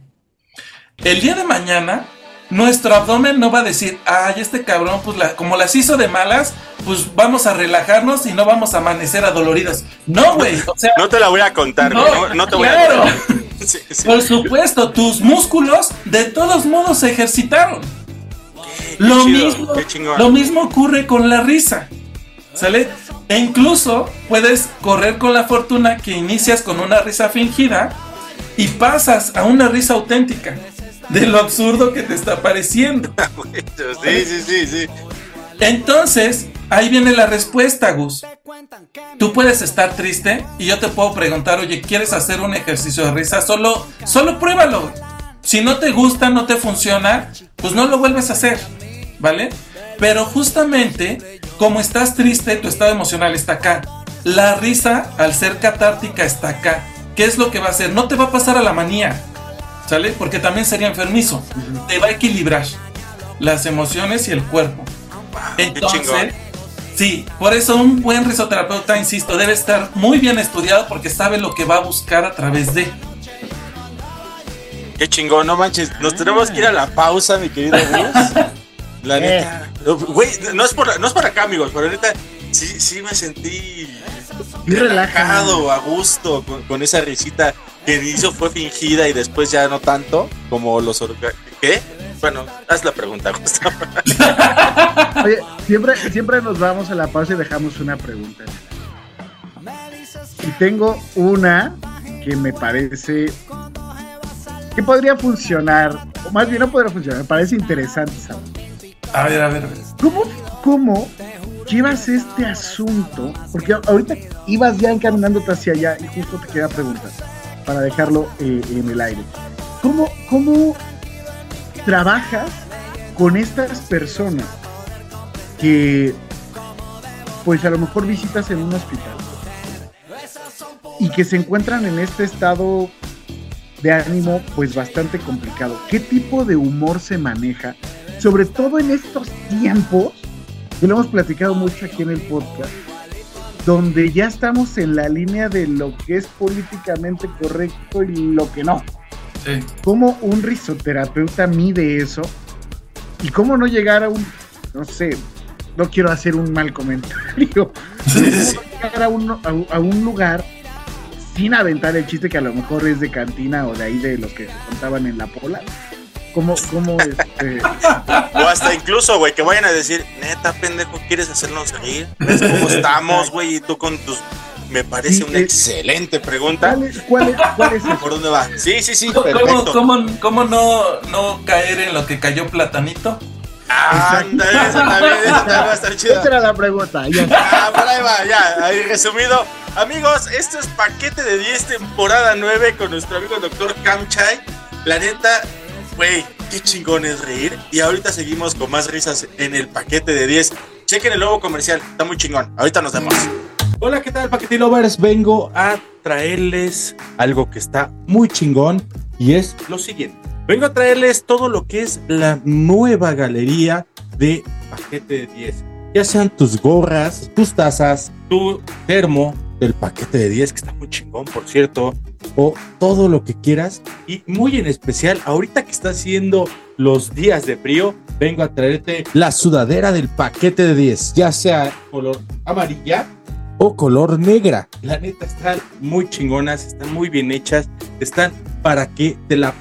El día de mañana, nuestro abdomen no va a decir, ay, este cabrón, pues la- como las hizo de malas, pues vamos a relajarnos y no vamos a amanecer adoloridos. No, güey, o sea, No te la voy a contar, güey. No, no te voy claro. a contar. Sí, sí. por supuesto, tus músculos de todos modos se ejercitaron. Lo mismo, lo mismo ocurre con la risa. ¿Sale? E incluso puedes correr con la fortuna que inicias con una risa fingida y pasas a una risa auténtica de lo absurdo que te está pareciendo. Sí, sí, sí, sí. Entonces, ahí viene la respuesta, Gus. Tú puedes estar triste y yo te puedo preguntar, oye, ¿quieres hacer un ejercicio de risa? Solo, solo pruébalo. Si no te gusta, no te funciona, pues no lo vuelves a hacer, ¿vale? Pero justamente, como estás triste, tu estado emocional está acá. La risa, al ser catártica, está acá. ¿Qué es lo que va a hacer? No te va a pasar a la manía, ¿sale? Porque también sería enfermizo. Te va a equilibrar las emociones y el cuerpo. chingón. Entonces, sí, por eso un buen risoterapeuta, insisto, debe estar muy bien estudiado porque sabe lo que va a buscar a través de. Qué chingón, no manches. Nos tenemos que ir a la pausa, mi querido Gus. La neta. Güey, no es por, no es por acá, amigos, pero neta, sí, sí me sentí relajado, a gusto, con, con esa risita que inicio fue fingida y después ya no tanto, como los ¿Qué? Bueno, haz la pregunta, justo. Oye, siempre, siempre nos vamos a la pausa y dejamos una pregunta. Y tengo una que me parece que podría funcionar, o más bien no podría funcionar, me parece interesante saber. A ver, a ver, a ver. ¿Cómo, cómo llevas este asunto? Porque ahorita ibas ya encaminándote hacia allá y justo te quería preguntar, para dejarlo eh, en el aire. ¿Cómo, ¿Cómo trabajas con estas personas que, pues a lo mejor visitas en un hospital y que se encuentran en este estado de ánimo pues bastante complicado? ¿Qué tipo de humor se maneja? Sobre todo en estos tiempos, que lo hemos platicado mucho aquí en el podcast, donde ya estamos en la línea de lo que es políticamente correcto y lo que no. Sí. ¿Cómo un risoterapeuta mide eso? ¿Y cómo no llegar a un, no sé, no quiero hacer un mal comentario, Sí, sí, ¿cómo no llegar a un, a un- a un lugar sin aventar el chiste que a lo mejor es de cantina o de ahí de los que se contaban en la pola? ¿Cómo, cómo este, O hasta incluso, güey, que vayan a decir, neta, pendejo, ¿quieres hacernos reír? ¿Ves cómo estamos, güey? Y tú con tus... Me parece Sí, una eh, excelente pregunta. ¿cuál es, cuál es, cuál es? ¿Por dónde va? Sí, sí, sí, ¿Cómo, perfecto. cómo, cómo no, no caer en lo que cayó Platanito? Anda, esa también, esa también va a estar chida. Esa era la pregunta. ya. Ah, por ahí va, ya, ahí resumido. Amigos, esto es paquete de 10, temporada 9 con nuestro amigo doctor Kamchai. La neta, güey, qué chingón es reír. Y ahorita seguimos con más risas en el paquete de 10. Chequen el logo comercial, está muy chingón. Ahorita nos vemos. Hola, ¿qué tal, Paquete Lovers? Vengo a traerles algo que está muy chingón y es lo siguiente. Vengo a traerles todo lo que es la nueva galería de paquete de 10. Ya sean tus gorras, tus tazas, tu termo del paquete de 10, que está muy chingón, por cierto, o todo lo que quieras. Y muy en especial, ahorita que está haciendo los días de frío, vengo a traerte la sudadera del paquete de 10, ya sea color amarilla o color negra. La neta están muy chingonas, están muy bien hechas, están para que te la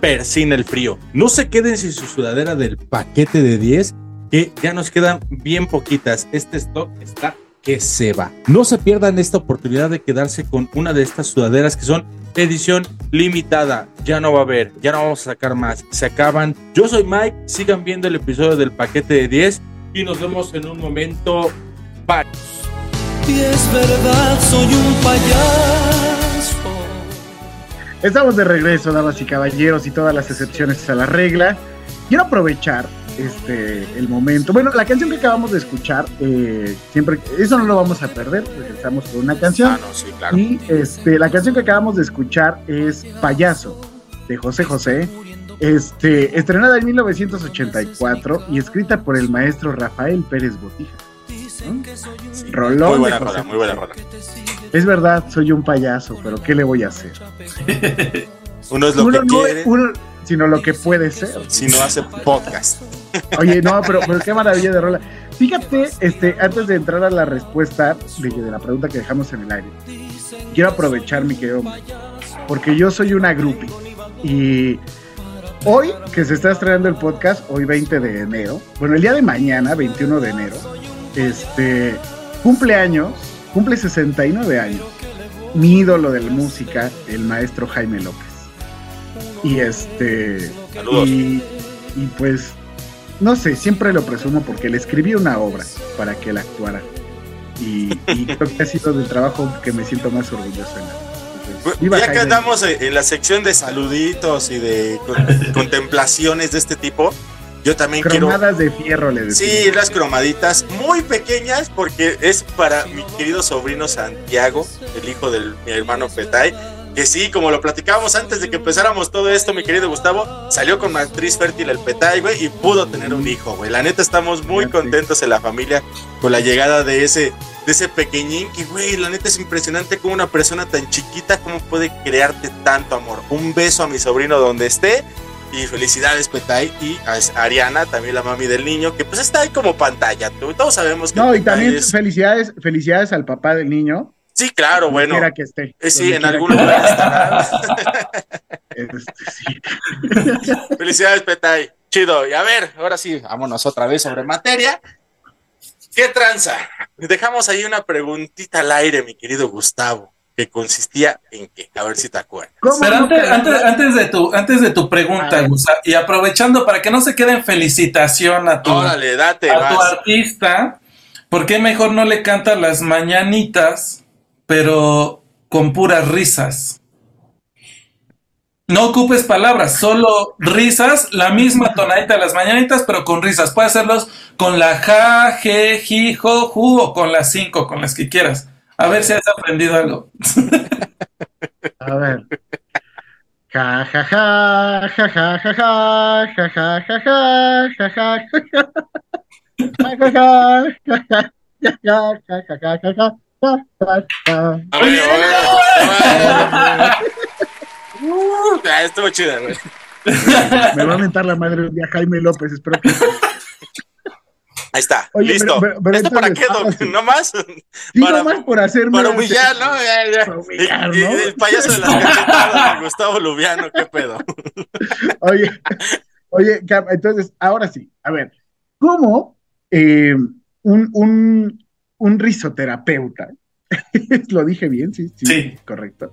persina el frío. No se queden sin su sudadera del paquete de 10, que ya nos quedan bien poquitas. Este stock está que se va. No se pierdan esta oportunidad de quedarse con una de estas sudaderas que son edición limitada. Ya no va a haber, ya no vamos a sacar más. Se acaban. Yo soy Mike, sigan viendo el episodio del paquete de 10 y nos vemos en un momento. Bye. Y es verdad, soy un payaso. Estamos de regreso, damas y caballeros, y todas las excepciones a la regla. Quiero aprovechar este el momento. Bueno, la canción que acabamos de escuchar, eh, siempre, eso no lo vamos a perder, regresamos con una canción. Ah, no, sí, claro. Y este, la canción que acabamos de escuchar es Payaso, de José José. Este, estrenada en 1984 y escrita por el maestro Rafael Pérez Botija. ¿no? Rolón Muy buena José rola, muy buena rola. Es verdad, soy un payaso, pero ¿qué le voy a hacer? Uno es lo Uno que no- quiere, uno- sino lo que puede ser. si no hace podcast. Oye, no, pero, pero qué maravilla de rola. Fíjate, este, antes de entrar a la respuesta de, de la pregunta que dejamos en el aire, quiero aprovechar, mi querido, porque yo soy una groupie. Y hoy, que se está estrenando el podcast, hoy 20 de enero, bueno, el día de mañana, 21 de enero, este, cumpleaños, cumple 69 años, mi ídolo de la música, el maestro Jaime López. Y este, Saludos. y, y pues, no sé, siempre lo presumo porque le escribí una obra para que él actuara. Y, y creo que ha sido del trabajo que me siento más orgulloso en la Ya que andamos en la sección de saluditos y de con- contemplaciones de este tipo, yo también quiero Cromadas de fierro, le decimos. Sí, las cromaditas muy pequeñas porque es para mi querido sobrino Santiago, el hijo de mi hermano Petay. Que sí, como lo platicábamos antes de que empezáramos todo esto, mi querido Gustavo, salió con matriz fértil el Petay, güey, y pudo tener un hijo, güey. La neta estamos muy contentos en la familia con la llegada de ese, de ese pequeñín que, güey, la neta es impresionante como una persona tan chiquita, cómo puede crearte tanto amor. Un beso a mi sobrino donde esté. Y felicidades, Petay. Y a Ariana, también la mami del niño, que pues está ahí como pantalla. Todos sabemos que. No, y también es- felicidades, felicidades al papá del niño. Sí, claro, donde bueno. quiera que esté. Eh, sí, en algún lugar estará. Este, sí. Felicidades, Petay. Chido. Y a ver, ahora sí, vámonos otra vez sobre materia. ¿Qué tranza? Dejamos ahí una preguntita al aire, mi querido Gustavo, que consistía en qué, a ver si te acuerdas. ¿Cómo Pero antes, antes, antes de tu, antes de tu pregunta. Gusa, y aprovechando para que no se quede en felicitación a tu, Órale, date, a tu vas. artista, ¿por qué mejor no le canta las mañanitas, pero con puras risas? No ocupes palabras, solo risas, la misma tonadita de las mañanitas, pero con risas. Puedes hacerlos con la ja, je, ji, jo, ju, o con las cinco, con las que quieras. A ver si has aprendido algo. A ver. Ja, ja, ja, ja, ja, ja, ja, ja, ja, ja, ja, ja, ja, ja, ja. Ja, ja, ja, ja, ja, ja, ja, ja, ja, ja, ja, ja, ja, ja. A ver, a ver, a ver. Uh, ah, estuvo chida, güey. Me va a mentar la madre un día Jaime López, espero que. Ahí está, Oye, listo. pero- pero- pero ¿Esto para qué, Doc? sí. ¿No más? Sí, Para- nomás por hacerme. Para humillar, ¿no? Ya, ya. Para humillar, Y- y ¿no? el payaso de las cachetadas de Gustavo Lubiano, qué pedo. Oye, oye, entonces, ahora sí, a ver, ¿cómo eh, un, un, un risoterapeuta, lo dije bien, sí, sí, Sí. correcto,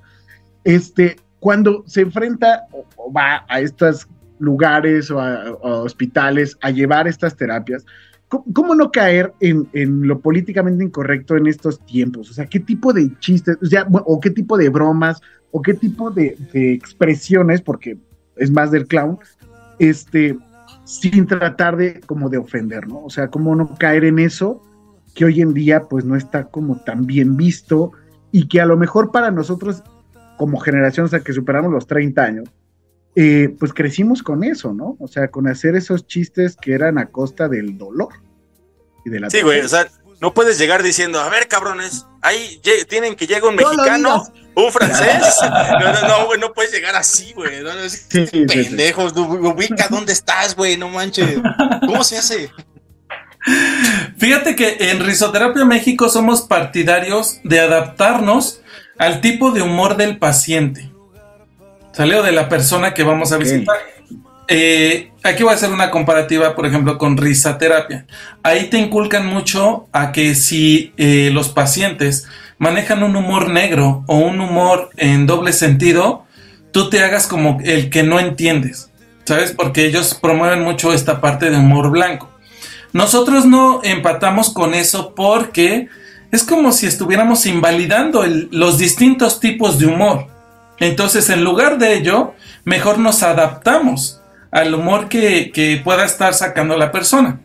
este, cuando se enfrenta o, o va a estos lugares o a, a hospitales a llevar estas terapias, ¿cómo, cómo no caer en, en lo políticamente incorrecto en estos tiempos? O sea, ¿qué tipo de chistes, o, sea, bu- o qué tipo de bromas, o qué tipo de, de expresiones, porque es más del clown, este, sin tratar de como de ofender, ¿no? O sea, cómo no caer en eso que hoy en día pues no está como tan bien visto y que a lo mejor para nosotros como generación, o sea, que superamos los 30 años, eh, pues crecimos con eso, ¿no? O sea, con hacer esos chistes que eran a costa del dolor y de la Sí, güey, o sea, no puedes llegar diciendo, a ver, cabrones, ahí tienen que llegar un No mexicano, un francés. No, no, no, güey, no puedes llegar así, güey. No, no, es- Sí, sí, sí. pendejos, ubica dónde estás, güey, no manches. ¿Cómo se hace? Fíjate que en Risoterapia México somos partidarios de adaptarnos al tipo de humor del paciente. ¿sale? O de la persona que vamos a visitar. Eh, aquí voy a hacer una comparativa, por ejemplo, con risaterapia. Ahí te inculcan mucho a que si eh, los pacientes manejan un humor negro o un humor en doble sentido, tú te hagas como el que no entiendes, ¿sabes? Porque ellos promueven mucho esta parte de humor blanco. Nosotros no empatamos con eso porque es como si estuviéramos invalidando los distintos tipos de humor. Entonces, en lugar de ello, mejor nos adaptamos al humor que, pueda estar sacando la persona.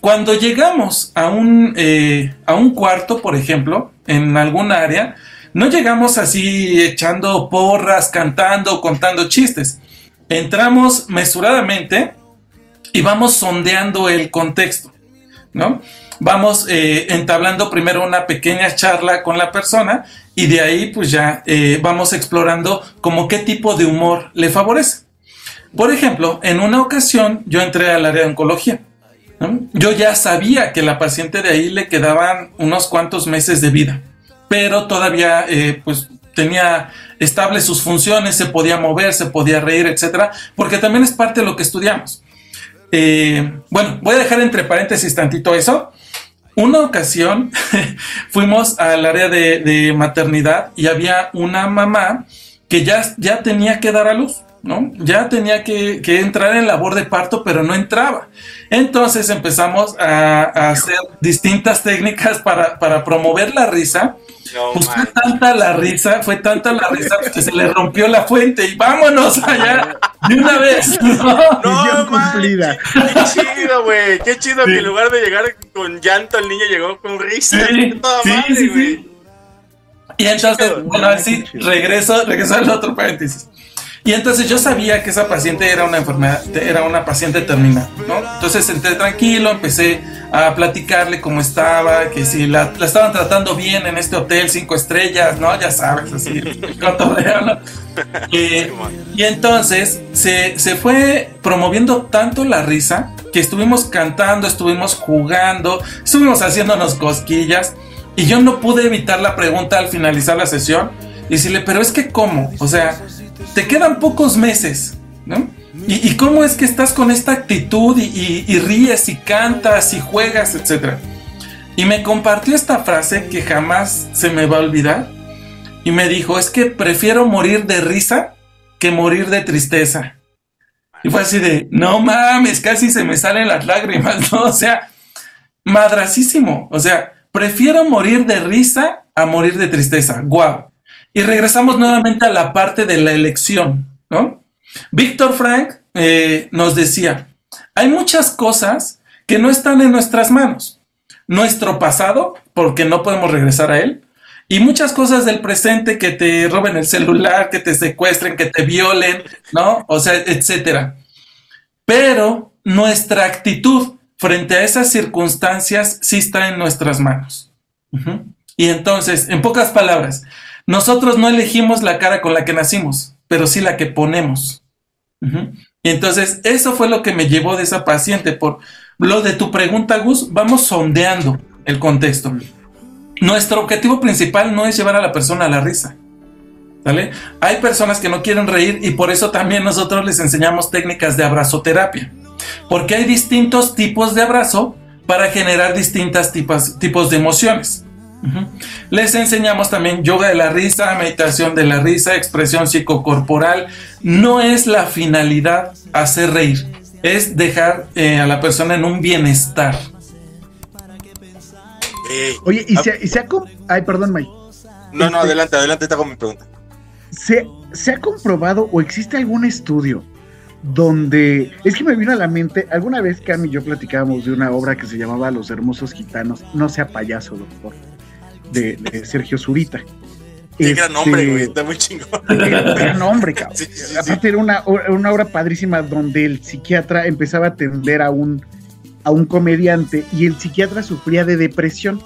Cuando llegamos a un, eh, a un cuarto, por ejemplo, en algún área, no llegamos así echando porras, cantando, contando chistes. Entramos mesuradamente y vamos sondeando el contexto, ¿no? Vamos eh, entablando primero una pequeña charla con la persona y de ahí pues ya eh, vamos explorando como qué tipo de humor le favorece. Por ejemplo, en una ocasión yo entré al área de oncología. Yo ya sabía que la paciente de ahí le quedaban unos cuantos meses de vida, pero todavía eh, pues tenía estables sus funciones, se podía mover, se podía reír, etcétera, porque también es parte de lo que estudiamos. Eh, bueno, voy a dejar entre paréntesis tantito eso. Una ocasión fuimos al área de, maternidad y había una mamá que ya, ya tenía que dar a luz. ¿no? Ya tenía que, entrar en labor de parto, pero no entraba. Entonces empezamos a, hacer distintas técnicas para, promover la risa. Pues fue tanta la risa, fue tanta la risa que se le rompió la fuente y vámonos allá de una vez. No, no cumplida. Qué chido, güey. Qué chido que en lugar de llegar con llanto, el niño llegó con risa. Sí, sí, sí, Y entonces, bueno, así regreso, regreso al otro paréntesis. Y entonces yo sabía que esa paciente era una enfermedad, era una paciente terminal, ¿no? Entonces entré tranquilo, empecé a platicarle cómo estaba, que si la, estaban tratando bien en este hotel cinco estrellas, ¿no? Ya sabes, así, ¿no? Eh, y entonces se, se fue promoviendo tanto la risa que estuvimos cantando, estuvimos jugando, estuvimos haciéndonos cosquillas y yo no pude evitar la pregunta al finalizar la sesión y decirle, pero es que cómo, o sea, te quedan pocos meses, ¿no? ¿Y, cómo es que estás con esta actitud y, ríes y cantas y juegas, etcétera? Y me compartió esta frase que jamás se me va a olvidar. Y me dijo, es que prefiero morir de risa que morir de tristeza. Y fue así de, no mames, casi se me salen las lágrimas, ¿no? O sea, madrasísimo. O sea, prefiero morir de risa a morir de tristeza. Guau. Y regresamos nuevamente a la parte de la elección, ¿no? Víctor Frank eh, nos decía, hay muchas cosas que no están en nuestras manos. Nuestro pasado, porque no podemos regresar a él, y muchas cosas del presente que te roben el celular, que te secuestren, que te violen, ¿no? O sea, etcétera. Pero nuestra actitud frente a esas circunstancias sí está en nuestras manos. Y entonces, en pocas palabras, nosotros no elegimos la cara con la que nacimos, pero sí la que ponemos. Y entonces, eso fue lo que me llevó de esa paciente. Por lo de tu pregunta, Gus, vamos sondeando el contexto. Nuestro objetivo principal no es llevar a la persona a la risa. ¿Vale? Hay personas que no quieren reír y por eso también nosotros les enseñamos técnicas de abrazoterapia. Porque hay distintos tipos de abrazo para generar distintos tipos de emociones. Les enseñamos también yoga de la risa, meditación de la risa, expresión psicocorporal. No es la finalidad hacer reír, es dejar eh, a la persona en un bienestar. Oye, y se, y se ha... Ay, perdón, May. No, no, este, adelante, adelante, te hago mi pregunta. ¿Se, ¿Se ha comprobado o existe algún estudio donde es que me vino a la mente, alguna vez Cami y yo platicábamos de una obra que se llamaba Los Hermosos Gitanos, no sea payaso, doctor de, Sergio Zurita. Qué gran nombre, este, güey, está muy chingón. Gran nombre, cabrón. Aparte era una, una, obra padrísima donde el psiquiatra empezaba a atender a un, a un comediante y el psiquiatra sufría de depresión.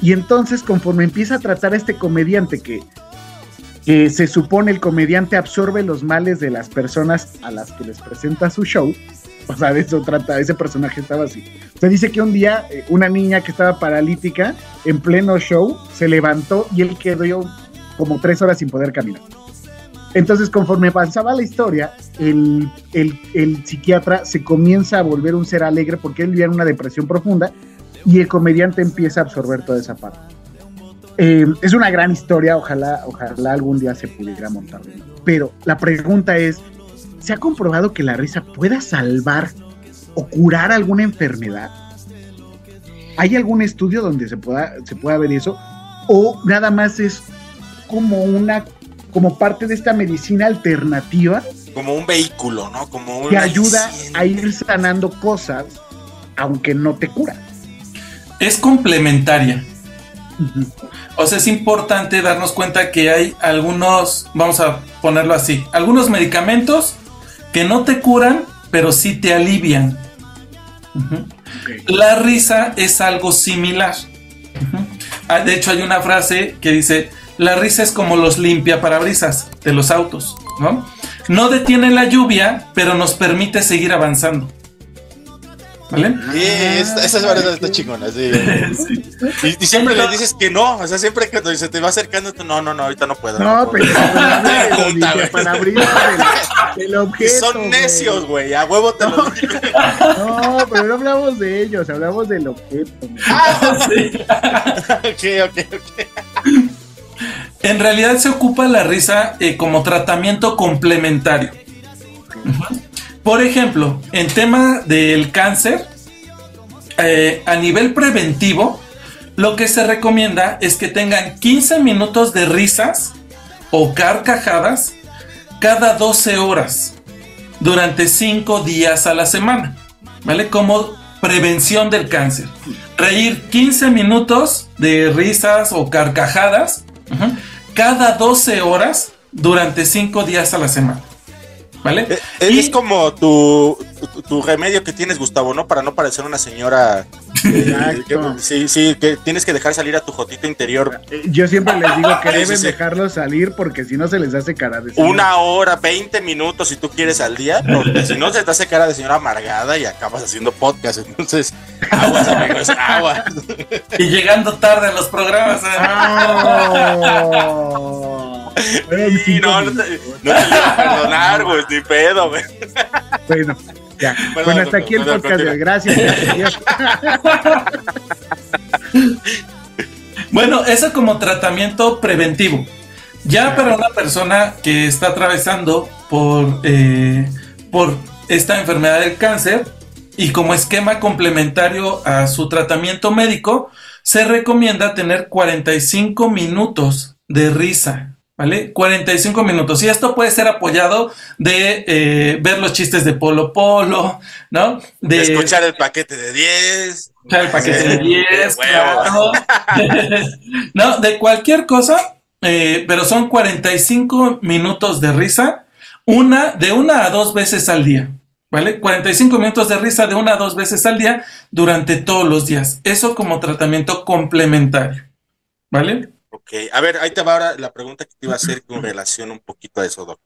Y entonces, conforme empieza a tratar a este comediante que, que se supone el comediante absorbe los males de las personas a las que les presenta su show, o sea, de eso trata, ese personaje estaba así. Se dice que un día eh, una niña que estaba paralítica en pleno show se levantó y él quedó como tres horas sin poder caminar. Entonces, conforme avanzaba la historia, el, el- el psiquiatra se comienza a volver un ser alegre porque él vivía en una depresión profunda y el comediante empieza a absorber toda esa parte. Eh, es una gran historia, ojalá, ojalá algún día se pudiera montar. Pero la pregunta es, ¿se ha comprobado que la risa pueda salvar o curar alguna enfermedad? ¿Hay algún estudio donde se pueda, se pueda ver eso? ¿O nada más es como una, como parte de esta medicina alternativa Como un vehículo, ¿no? Como un que ayuda a ir sanando cosas, aunque no te cura? Es complementaria. O sea, es importante darnos cuenta que hay algunos, vamos a ponerlo así, algunos medicamentos que no te curan, pero sí te alivian. La risa es algo similar. Ah, De hecho, hay una frase que dice, la risa es como los limpiaparabrisas de los autos, ¿no? No detiene la lluvia, pero nos permite seguir avanzando. ¿Vale? Sí, esa es verdad, está chingona. sí. Y, y siempre le dices que no, o sea, siempre que se te va acercando, tú, no, no, no, ahorita no puedo. No, puedo". pero del Y objeto. son necios, güey, a huevo te lo digo. No, pero no hablamos de ellos, hablamos del objeto. güey. Ok, ok, ok. En realidad se ocupa la risa eh, como tratamiento complementario. Ujú. Por ejemplo, en tema del cáncer, eh, a nivel preventivo, lo que se recomienda es que tengan 15 minutos de risas o carcajadas cada 12 horas durante 5 días a la semana, ¿vale? Como prevención del cáncer. Reír 15 minutos de risas o carcajadas cada 12 horas durante 5 días a la semana, ¿vale? Eh, eh, Y- Es como tu, tu, tu remedio que tienes, Gustavo, ¿no? Para no parecer una señora. eh, que- sí, sí, que tienes que dejar salir a tu jotita interior Yo siempre les digo que Sí, sí, deben sí. dejarlos salir porque si no se les hace cara de señor. una hora, 20 minutos si tú quieres al día, porque si no se te hace cara de señora amargada y acabas haciendo podcast. Entonces, aguas, amigos, aguas. Y llegando tarde a los programas. ¿eh? Ah. Sí, no, no te, no te iba a perdonar, güey, ni pedo, güey. Bueno, ya. Perdón, bueno, hasta aquí el perdón, podcast continúa. Gracias. gracias. Bueno, eso como tratamiento preventivo. Ya para una persona que está atravesando por, eh, por esta enfermedad del cáncer y como esquema complementario a su tratamiento médico, se recomienda tener 45 minutos de risa. ¿Vale? 45 minutos. Y esto puede ser apoyado de eh, ver los chistes de Polo Polo, ¿no? De escuchar el paquete de 10. Escuchar el paquete de 10, huevo. claro. no, de cualquier cosa, eh, pero son 45 minutos de risa, una, de una a dos veces al día, ¿vale? 45 minutos de risa de una a dos veces al día durante todos los días. Eso como tratamiento complementario, ¿vale? Ok, a ver, ahí te va ahora la pregunta que te iba a hacer con relación un poquito a eso, Doc.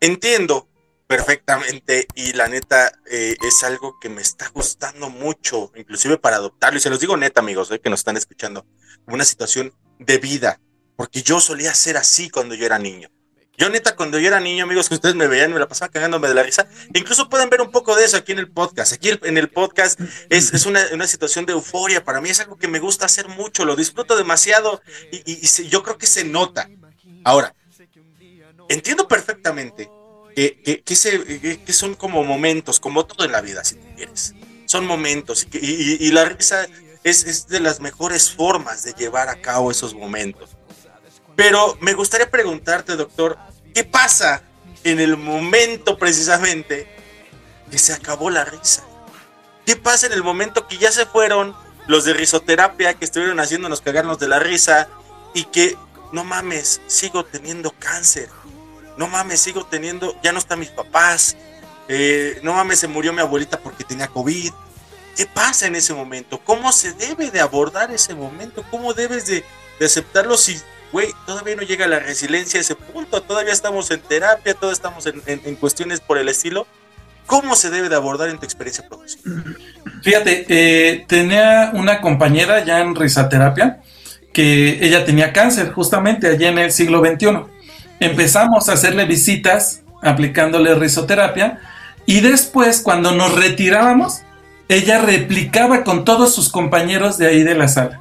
Entiendo perfectamente y la neta eh, es algo que me está gustando mucho, inclusive para adoptarlo, y se los digo neta, amigos, eh, que nos están escuchando, una situación de vida, porque yo solía ser así cuando yo era niño. Yo neta, cuando yo era niño, amigos, que ustedes me veían, me la pasaba cagándome de la risa. Incluso pueden ver un poco de eso aquí en el podcast. Aquí en el podcast es, una, situación de euforia. Para mí es algo que me gusta hacer mucho, lo disfruto demasiado y, y- yo creo que se nota. Ahora, entiendo perfectamente que, son como momentos, como todo en la vida, si quieres. Son momentos y, y- la risa es de las mejores formas de llevar a cabo esos momentos. Pero me gustaría preguntarte, doctor, ¿qué pasa en el momento precisamente que se acabó la risa? ¿Qué pasa en el momento que ya se fueron los de risoterapia que estuvieron haciéndonos cagarnos de la risa y que, no mames, sigo teniendo cáncer? No mames, sigo teniendo, ya no están mis papás. eh, no mames, se murió mi abuelita porque tenía COVID. ¿Qué pasa en ese momento? ¿Cómo se debe de abordar ese momento? ¿Cómo debes de, de aceptarlo si, güey, todavía no llega la resiliencia a ese punto? Todavía estamos en terapia, todavía estamos en, en- en cuestiones por el estilo. ¿Cómo se debe de abordar en tu experiencia profesional? Fíjate, eh, tenía una compañera ya en risaterapia que ella tenía cáncer justamente allí en el siglo XXI. empezamos a hacerle visitas aplicándole risoterapia y después cuando nos retirábamos, ella replicaba con todos sus compañeros de ahí de la sala.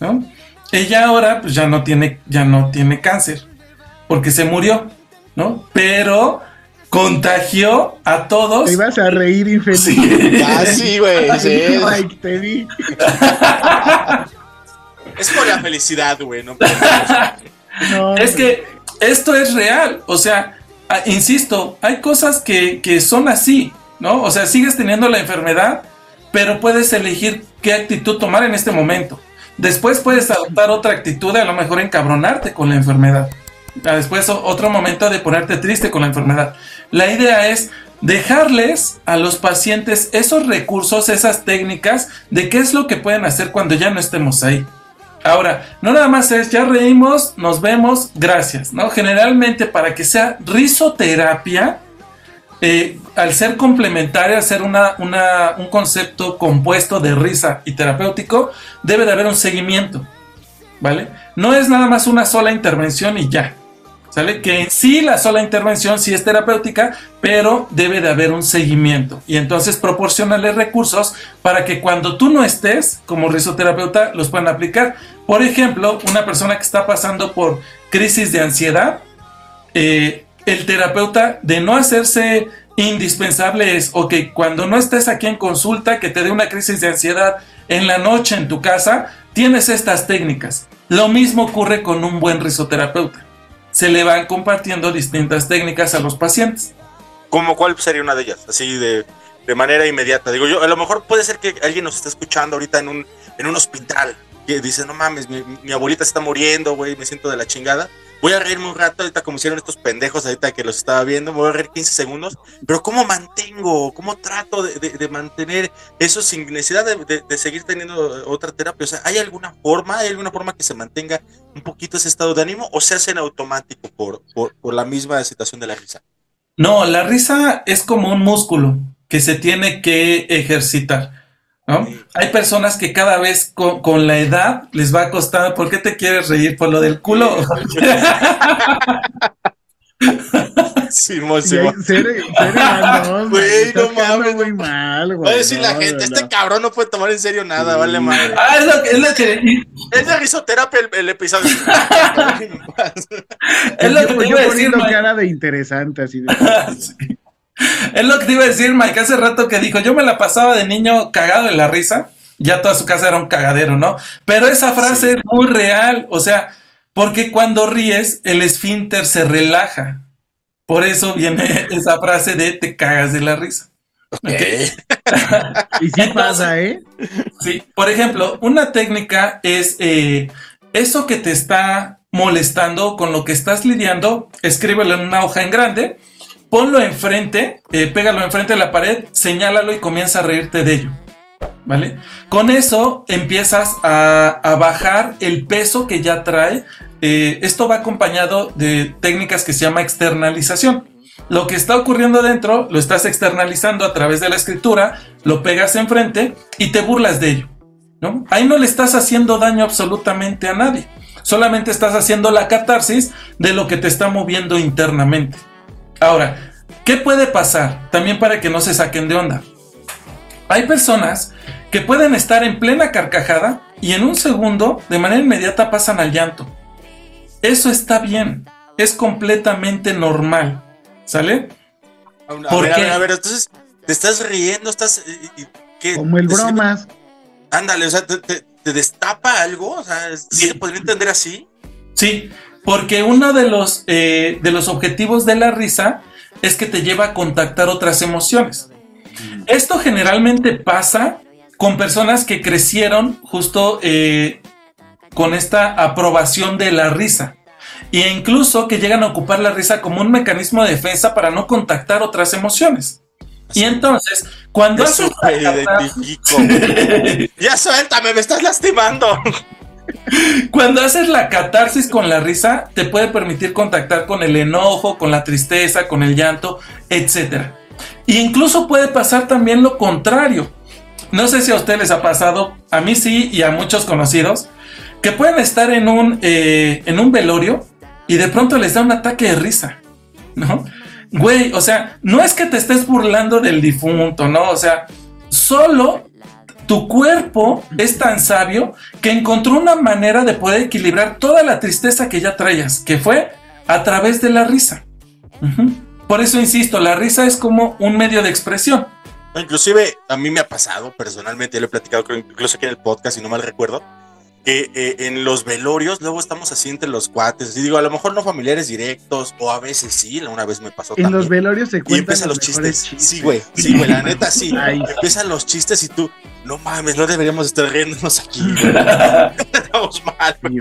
¿no? Ella ahora pues ya no tiene, ya no tiene cáncer porque se murió, ¿no? Pero contagió a todos. Te ibas a reír infeliz. Sí. Ah, sí, güey. sí. Mike, te vi. Es por la felicidad, güey. No No, Es que esto es real, o sea, ah, insisto, hay cosas que, que son así, ¿no? O sea, sigues teniendo la enfermedad, pero puedes elegir qué actitud tomar en este momento. Después puedes adoptar otra actitud, a lo mejor encabronarte con la enfermedad. Ah, Después otro momento de ponerte triste con la enfermedad. La idea es dejarles a los pacientes esos recursos, esas técnicas de qué es lo que pueden hacer cuando ya no estemos ahí. Ahora, no nada más es ya reímos, nos vemos, gracias, ¿no? Generalmente para que sea risoterapia, eh, al ser complementaria, al ser una, una- un concepto compuesto de risa y terapéutico, debe de haber un seguimiento, ¿vale? No es nada más una sola intervención y ya, ¿sale? Que sí la sola intervención sí es terapéutica, pero debe de haber un seguimiento y entonces proporcionarle recursos para que cuando tú no estés como risoterapeuta los puedan aplicar. Por ejemplo, una persona que está pasando por crisis de ansiedad, eh, el terapeuta de no hacerse indispensable es, ok, cuando no estés aquí en consulta, que te dé una crisis de ansiedad en la noche en tu casa, tienes estas técnicas. Lo mismo ocurre con un buen risoterapeuta. Se le van compartiendo distintas técnicas a los pacientes. ¿Cómo cuál sería una de ellas? Así de, de manera inmediata. Digo yo, a lo mejor puede ser que alguien nos esté escuchando ahorita en un, en un hospital. Que dice, no mames, mi, mi abuelita está muriendo, güey, me siento de la chingada. Voy a reírme un rato ahorita como hicieron estos pendejos ahorita que los estaba viendo. Me voy a reír 15 segundos. Pero ¿cómo mantengo? ¿Cómo trato de, de- mantener eso sin necesidad de, de- de seguir teniendo otra terapia? O sea, ¿hay alguna forma? ¿Hay alguna forma que se mantenga un poquito ese estado de ánimo? ¿O se hace en automático por, por, por la misma situación de la risa? No, la risa es como un músculo que se tiene que ejercitar. ¿No? Hay personas que cada vez con, con la edad les va a costar. ¿Por qué te quieres reír? ¿Por lo del culo? Simón, Simón. Güey, no mames. muy mal, güey. Va a decir la no, gente, no, este no. cabrón no puede tomar en serio nada, vale madre. ah, es lo que, es lo que, Es de risoterapia el, el episodio. es lo que Yo- te yo iba a decir, poniendo cara de interesante, así de. Sí. Es lo que te iba a decir, Mike, hace rato que dijo, yo me la pasaba de niño cagado en la risa, ya toda su casa era un cagadero, ¿no? Pero esa frase es muy real, o sea, porque cuando ríes, el esfínter se relaja. Por eso viene esa frase de te cagas de la risa. ¿ok? Y sí pasa, ¿eh? Sí, por ejemplo, una técnica es eh, eso que te está molestando, con lo que estás lidiando, escríbelo en una hoja en grande, ponlo enfrente, eh, pégalo enfrente de la pared, señálalo y comienza a reírte de ello. ¿Vale? Con eso empiezas a, bajar el peso que ya trae. Eh, esto va acompañado de técnicas que se llama externalización. Lo que está ocurriendo dentro lo estás externalizando a través de la escritura, lo pegas enfrente y te burlas de ello. ¿no? Ahí no le estás haciendo daño absolutamente a nadie. Solamente estás haciendo la catarsis de lo que te está moviendo internamente. Ahora, ¿qué puede pasar? También para que no se saquen de onda. Hay personas que pueden estar en plena carcajada y en un segundo, de manera inmediata, pasan al llanto. Eso está bien, es completamente normal. ¿Sale? A ¿Por ver, a ver, a ver, entonces, ¿te estás riendo? ¿Estás. y- y- qué? Como el bromas. Ándale, o sea, ¿te, te- te destapa algo? O sea, ¿sí se podría entender así? Sí, porque uno de los, eh, de los objetivos de la risa es que te lleva a contactar otras emociones. Esto generalmente pasa con personas que crecieron justo eh, con esta aprobación de la risa. E incluso que llegan a ocupar la risa como un mecanismo de defensa para no contactar otras emociones. Y entonces, cuando haces Eso catarsis- identifico. ya suéltame, me estás lastimando. Cuando haces la catarsis con la risa, te puede permitir contactar con el enojo, con la tristeza, con el llanto, etc. Y incluso puede pasar también lo contrario. No sé si a ustedes les ha pasado, a mí sí y a muchos conocidos, que pueden estar en un, eh, en un velorio y de pronto les da un ataque de risa, ¿no? Güey, o sea, no es que te estés burlando del difunto, ¿no? O sea, solo tu cuerpo es tan sabio que encontró una manera de poder equilibrar toda la tristeza que ya traías, que fue a través de la risa. Por eso insisto, la risa es como un medio de expresión. Inclusive a mí me ha pasado personalmente, lo he platicado incluso aquí en el podcast, si no mal recuerdo, que eh, en los velorios luego estamos así entre los cuates, y digo, a lo mejor no familiares directos, o a veces sí, una vez me pasó En también. los velorios se y cuentan empiezan los chistes. Sí, güey, sí, güey, la neta sí. Ay. Empiezan los chistes y tú, no mames, no deberíamos estar riéndonos aquí. Estamos mal, güey.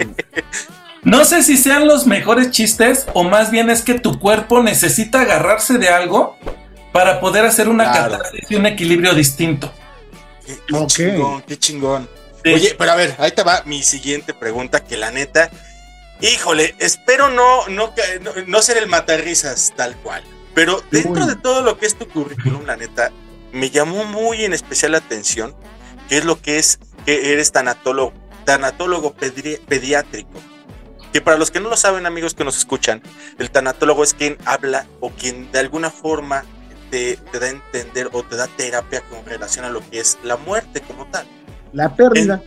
No sé si sean los mejores chistes o más bien es que tu cuerpo necesita agarrarse de algo para poder hacer una Claro. catarsis y un equilibrio distinto. Qué, chingón, qué chingón. Sí. Oye, pero a ver, ahí te va mi siguiente pregunta, que la neta, híjole, espero no, no, no, no ser el matarrisas tal cual. Pero dentro Uy. de todo lo que es tu currículum, la neta, me llamó muy en especial la atención, que es lo que es que eres tanatólogo, tanatólogo pedri- pediátrico. Que para los que no lo saben, amigos que nos escuchan, el tanatólogo es quien habla o quien de alguna forma te, te da a entender o te da terapia con relación a lo que es la muerte como tal. La pérdida.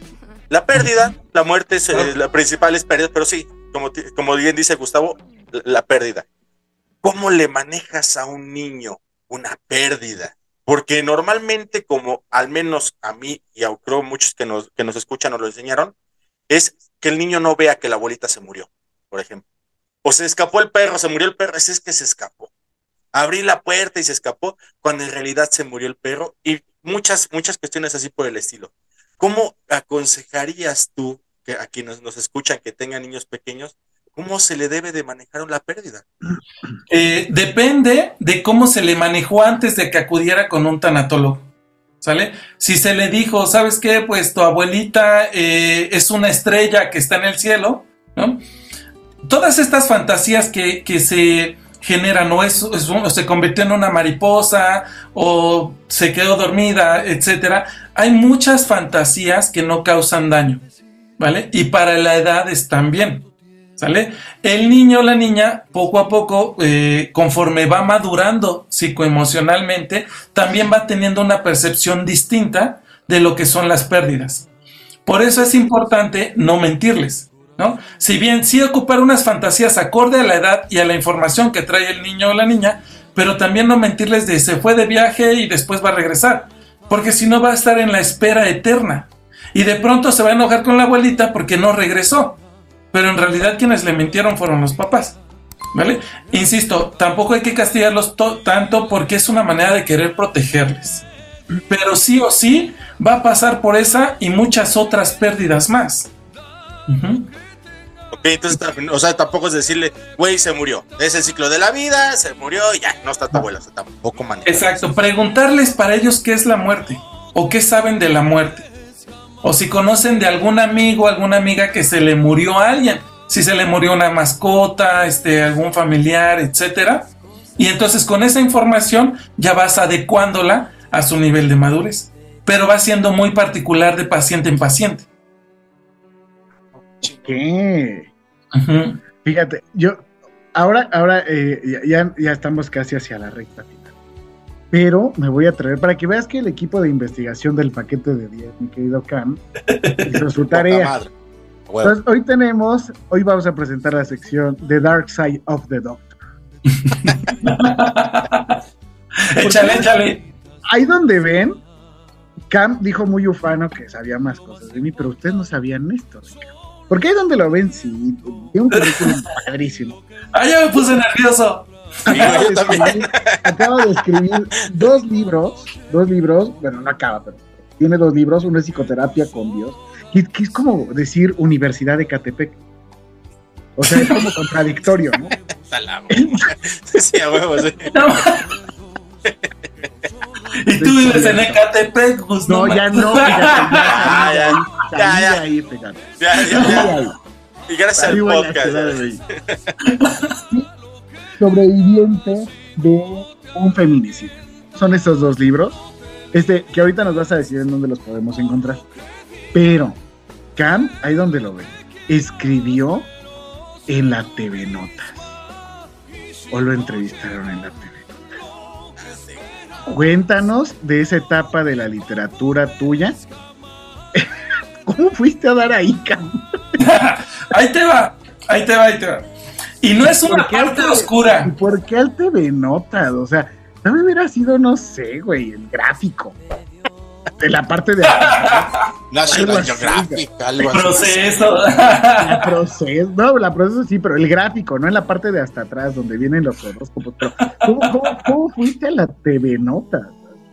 La pérdida, la muerte es eh, la principal es pérdida, pero sí, como, como bien dice Gustavo, la, la pérdida. ¿Cómo le manejas a un niño una pérdida? Porque normalmente, como al menos a mí y a creo muchos que nos, que nos escuchan nos lo enseñaron, es que el niño no vea que la abuelita se murió, por ejemplo. O se escapó el perro, se murió el perro, ese es que se escapó. Abrí la puerta y se escapó cuando en realidad se murió el perro y muchas, muchas cuestiones así por el estilo. ¿Cómo aconsejarías tú que a quienes nos escuchan que tengan niños pequeños, cómo se le debe de manejar la pérdida? Eh, depende de cómo se le manejó antes de que acudiera con un tanatólogo. ¿Sale? Si se le dijo, ¿sabes qué? Pues tu abuelita eh, es una estrella que está en el cielo, ¿no? Todas estas fantasías que, que se generan, o, es, se convirtió en una mariposa, o se quedó dormida, etcétera. Hay muchas fantasías que no causan daño, ¿vale? Y para la edad están bien. ¿Sale? El niño o la niña, poco a poco, eh, conforme va madurando psicoemocionalmente, también va teniendo una percepción distinta de lo que son las pérdidas. Por eso es importante no mentirles, ¿no? Si bien sí ocupar unas fantasías acorde a la edad y a la información que trae el niño o la niña, pero también no mentirles de se fue de viaje y después va a regresar, porque si no va a estar en la espera eterna. Y de pronto se va a enojar con la abuelita porque no regresó pero en realidad quienes le mintieron fueron los papás. ¿Vale? Insisto, tampoco hay que castigarlos to- tanto porque es una manera de querer protegerles. Pero sí o sí va a pasar por esa y muchas otras pérdidas más. Entonces, o sea, tampoco es decirle, güey, se murió. Es el ciclo de la vida, se murió y ya, no está tu abuela. O tampoco maneja. Exacto, preguntarles para ellos qué es la muerte o qué saben de la muerte. O si conocen de algún amigo, alguna amiga que se le murió a alguien, si se le murió una mascota, este, algún familiar, etcétera. Y entonces con esa información ya vas adecuándola a su nivel de madurez. Pero va siendo muy particular de paciente en paciente. ¿Qué? Fíjate, yo ahora, ahora eh, ya- ya, estamos casi hacia la recta final. Pero me voy a traer para que veas que el equipo de investigación del paquete de 10, mi querido Cam, hizo su tarea. Huevo. Entonces, hoy tenemos, hoy vamos a presentar la sección The Dark Side of the Doctor. échale, échale. Ahí donde ven, Cam dijo muy ufano que sabía más cosas de mí, pero ustedes no sabían esto. Cam. Porque ahí donde lo ven, sí, tiene un currículum padrísimo. Ah, ya me puse nervioso. Acaba de, escribir, acaba de escribir dos libros, dos libros, bueno, no acaba, pero tiene dos libros, uno es Psicoterapia con Dios, que, que es como decir Universidad de Catepec. O sea, es como contradictorio, ¿no? Sí, a huevo, sí. No. y tú vives en Ecatepec, pues No, ya no, ya, Ah, ya, ya, salí de ya, ahí, ya. salí ahí, fíjate. Ya, ya, Salí ya. ahí. Y gracias al en la podcast. México. Sobreviviente de un feminicidio. Son estos dos libros. Este, que ahorita nos vas a decir en dónde los podemos encontrar. Pero, Cam, ahí donde lo ven, escribió en la TV Notas. O lo entrevistaron en la TV Notas. Cuéntanos de esa etapa de la literatura tuya. ¿Cómo fuiste a dar ahí, cabrón? ahí te va, ahí te va, ahí te va. Y no es una ¿Por qué al parte TV oscura. ¿Y por qué al TV Notas? O sea, no me hubiera sido, no sé, güey, el gráfico. De la parte de National Geographic, algo así. Proceso. la proceso. No, la proceso sí, pero el gráfico, no en la parte de hasta atrás, donde vienen los horóscopos. Pero, ¿cómo, cómo, cómo fuiste a la TV Notas?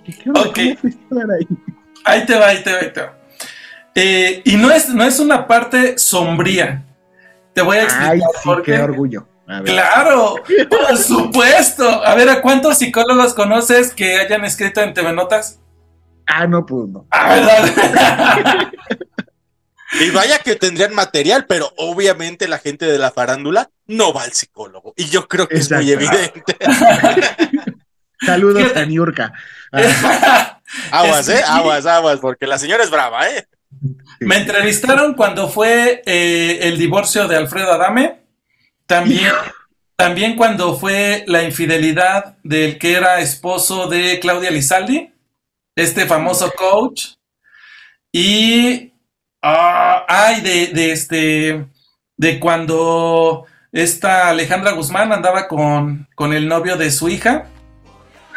¿Qué, qué. ¿Cómo fuiste a dar ahí? Ahí te va, ahí te va, ahí te va. Eh, y no es, no es una parte sombría. Te voy a explicar Ay, sí, por qué qué. orgullo. Claro, por supuesto. A ver, ¿a cuántos psicólogos conoces que hayan escrito en TV Notas? Ah, no, pues no. Ah. Y vaya que tendrían material, pero obviamente la gente de la farándula no va al psicólogo. Y yo creo que es muy evidente. Saludos a Niurka. Aguas, Es- eh, aguas, aguas, porque la señora es brava, eh. Me entrevistaron cuando fue eh, el divorcio de Alfredo Adame. También, también cuando fue la infidelidad del que era esposo de Claudia Lizaldi, este famoso coach. Y ah, ay, de, de este de cuando esta Alejandra Guzmán andaba con, con el novio de su hija.